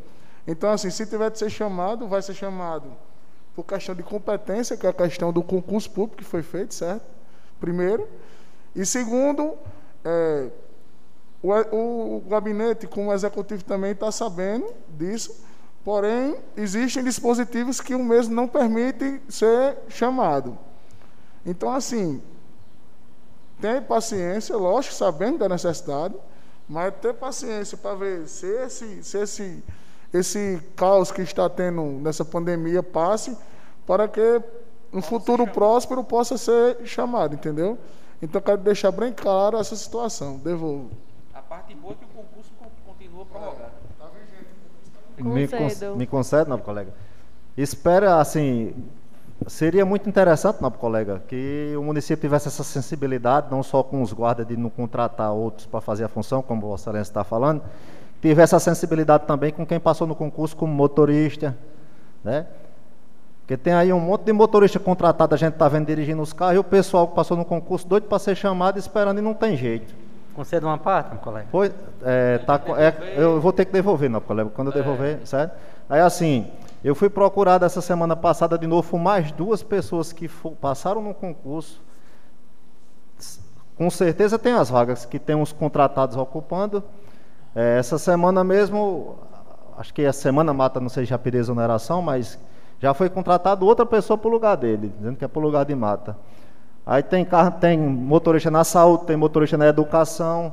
Então, assim, se tiver de ser chamado, vai ser chamado por questão de competência, que é a questão do concurso público que foi feito, certo? Primeiro. E segundo, é, o, o- o gabinete, como executivo também, está sabendo disso, porém, existem dispositivos que o mesmo não permitem ser chamado. Então, assim, tem paciência, lógico, sabendo da necessidade, mas ter paciência para ver se esse, se esse, esse caos que está tendo nessa pandemia passe, para que no futuro próspero possa ser chamado, entendeu? Então, quero deixar bem claro essa situação. Devolvo. A parte boa é que o concurso continua prorrogado. Me, con- me concede, nobre colega. Espera, assim, seria muito interessante, nobre colega, que o município tivesse essa sensibilidade, não só com os guardas de não contratar outros para fazer a função, como Vossa Excelência está falando, tivesse a sensibilidade também com quem passou no concurso como motorista, né? Porque tem aí um monte de motorista contratado, a gente está vendo dirigindo os carros, e o pessoal que passou no concurso doido para ser chamado, esperando e não tem jeito. Conceda uma parte, meu colega. Foi, é, tá, é, eu vou ter que devolver, não, colega, quando eu devolver, certo? Aí assim, eu fui procurado essa semana passada de novo mais duas pessoas que fo- passaram no concurso. Com certeza tem as vagas que tem os contratados ocupando. É, essa semana mesmo, acho que a semana mata, não sei se já pediu exoneração, mas já foi contratado outra pessoa para o lugar dele, dizendo que é para o lugar de mata. Aí tem, carro, tem motorista na saúde, tem motorista na educação.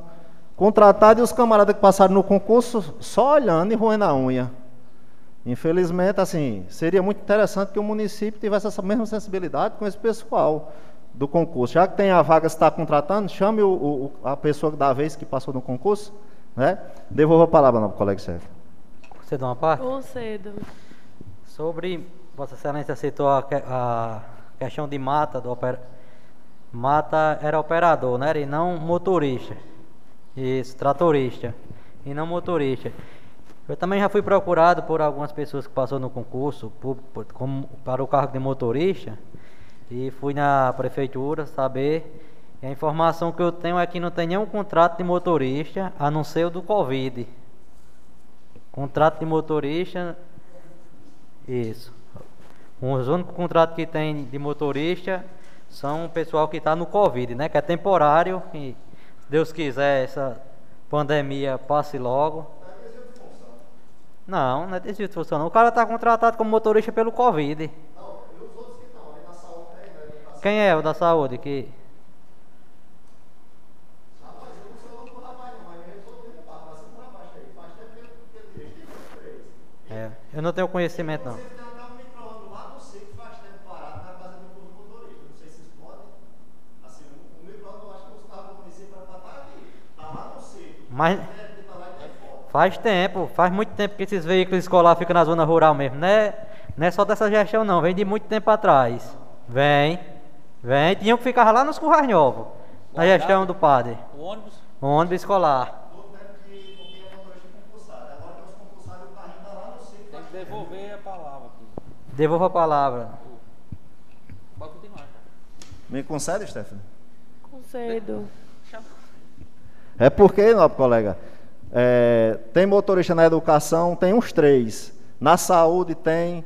Contratado e os camaradas que passaram no concurso só olhando e roendo a unha. Infelizmente, assim, seria muito interessante que o município tivesse essa mesma sensibilidade com esse pessoal do concurso. Já que tem a vaga que está contratando, chame o, o- a pessoa da vez que passou no concurso, né? Devolva a palavra, nobre colega chefe. Conceda uma parte. Concedo. Sobre, Vossa Excelência citou a, a questão de mata, do opera, mata era operador, né? E não motorista. Isso, tratorista. E não motorista. Eu também já fui procurado por algumas pessoas que passou no concurso público como, para o cargo de motorista. E fui na prefeitura saber. E a informação que eu tenho é que não tem nenhum contrato de motorista, a não ser o do Covid. Contrato de motorista isso. Os únicos contratos que tem de motorista são o pessoal que está no Covid, né? Que é temporário. E se Deus quiser, essa pandemia passe logo. Não, não é desvio de função. não. O cara está contratado como motorista pelo Covid. Quem é o da saúde que. É, eu não tenho conhecimento não. Mas faz tempo, faz muito tempo que esses veículos escolares ficam na zona rural mesmo. Não é, não é só dessa gestão não, vem de muito tempo atrás. Vem, vem, tinham que ficar lá nos currais novos, na gestão do padre. O ônibus? Ônibus escolar. Tem que devolver a palavra aqui. Devolva a palavra. Pode continuar. Me concede, Stephanie? Concedo. É porque, nobre colega, é, tem motorista na educação, tem uns três. Na saúde tem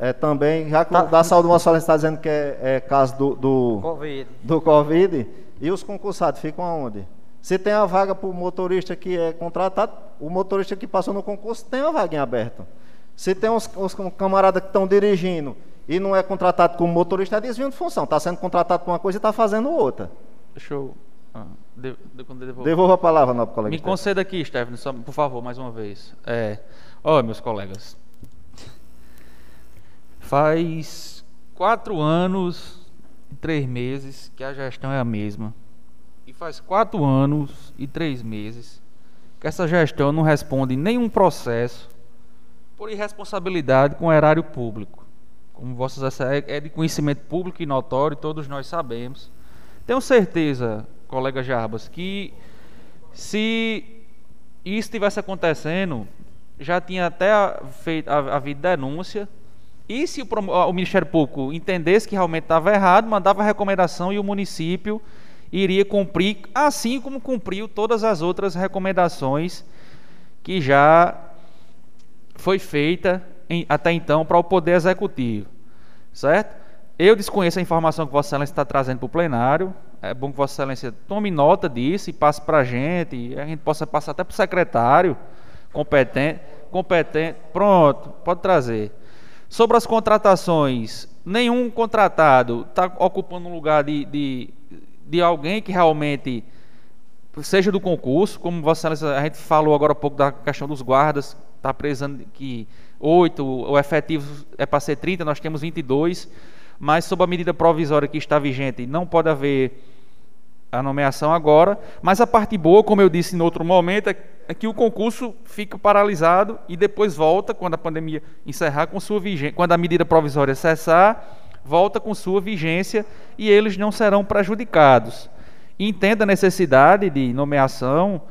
é, também, já que Tá. da saúde o Vossa Excelência está dizendo que é, é caso do, do, Covid. do Covid, e os concursados ficam aonde? Se tem a vaga para o motorista que é contratado, o motorista que passou no concurso tem a vaga em aberto. Se tem uns, uns camaradas que estão dirigindo e não é contratado como motorista, é desvio de função. Está sendo contratado para uma coisa e está fazendo outra. Eu. Ah, de, de, devolvo. Devolva a palavra, nobre colega. Me conceda aqui, Stephanie, só, por favor, mais uma vez. É, ó, meus colegas. Faz quatro anos e três meses que a gestão é a mesma. E faz quatro anos e três meses que essa gestão não responde nenhum processo por irresponsabilidade com o erário público. Como vossas é de conhecimento público e notório, todos nós sabemos. Tenho certeza, colega Jarbas, que se isso estivesse acontecendo, já tinha até feito havido denúncia. E se o, o Ministério Público entendesse que realmente estava errado, mandava recomendação e o município iria cumprir, assim como cumpriu todas as outras recomendações que já foi feita em, até então para o Poder Executivo. Certo? Eu desconheço a informação que Vossa Excelência está trazendo para o plenário. É bom que Vossa Excelência tome nota disso e passe para a gente. E a gente possa passar até para o secretário competente. competente. Pronto, pode trazer. Sobre as contratações, nenhum contratado está ocupando um lugar de, de, de alguém que realmente seja do concurso, como Vossa Excelência, a gente falou agora há pouco da questão dos guardas, está precisando que 8, o efetivo é para ser 30, nós temos 22, mas sob a medida provisória que está vigente, não pode haver a nomeação agora, mas a parte boa, como eu disse em outro momento, é que o concurso fica paralisado e depois volta, quando a pandemia encerrar, com sua vigência, quando a medida provisória cessar, volta com sua vigência e eles não serão prejudicados. Entenda a necessidade de nomeação,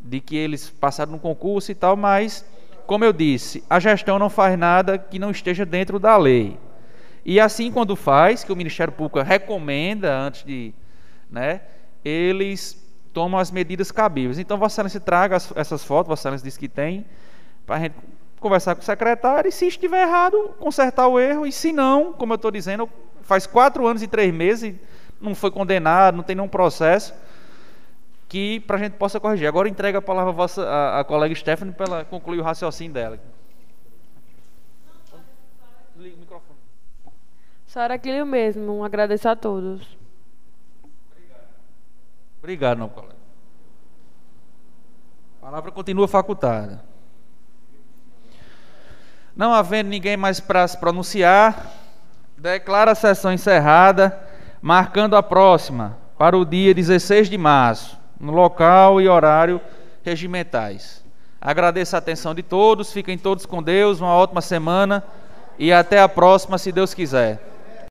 de que eles passaram no concurso e tal, mas como eu disse, a gestão não faz nada que não esteja dentro da lei. E assim, quando faz, que o Ministério Público recomenda antes de. Né, eles tomam as medidas cabíveis. Então, Vossa Excelência traga as, essas fotos, Vossa Excelência disse que tem, para a gente conversar com o secretário e, se estiver errado, consertar o erro. E se não, como eu estou dizendo, faz quatro anos e três meses, não foi condenado, não tem nenhum processo que para a gente possa corrigir. Agora entrega a palavra à, vossa, à colega Stephanie para ela concluir o raciocínio dela. Senhora Aquilio mesmo, agradeço a todos. Obrigado, Obrigado não, colega. A palavra continua facultada. Não havendo ninguém mais para se pronunciar, declara a sessão encerrada, marcando a próxima para o dia 16 de março no local e horário regimentais. Agradeço a atenção de todos, fiquem todos com Deus, uma ótima semana e até a próxima, se Deus quiser.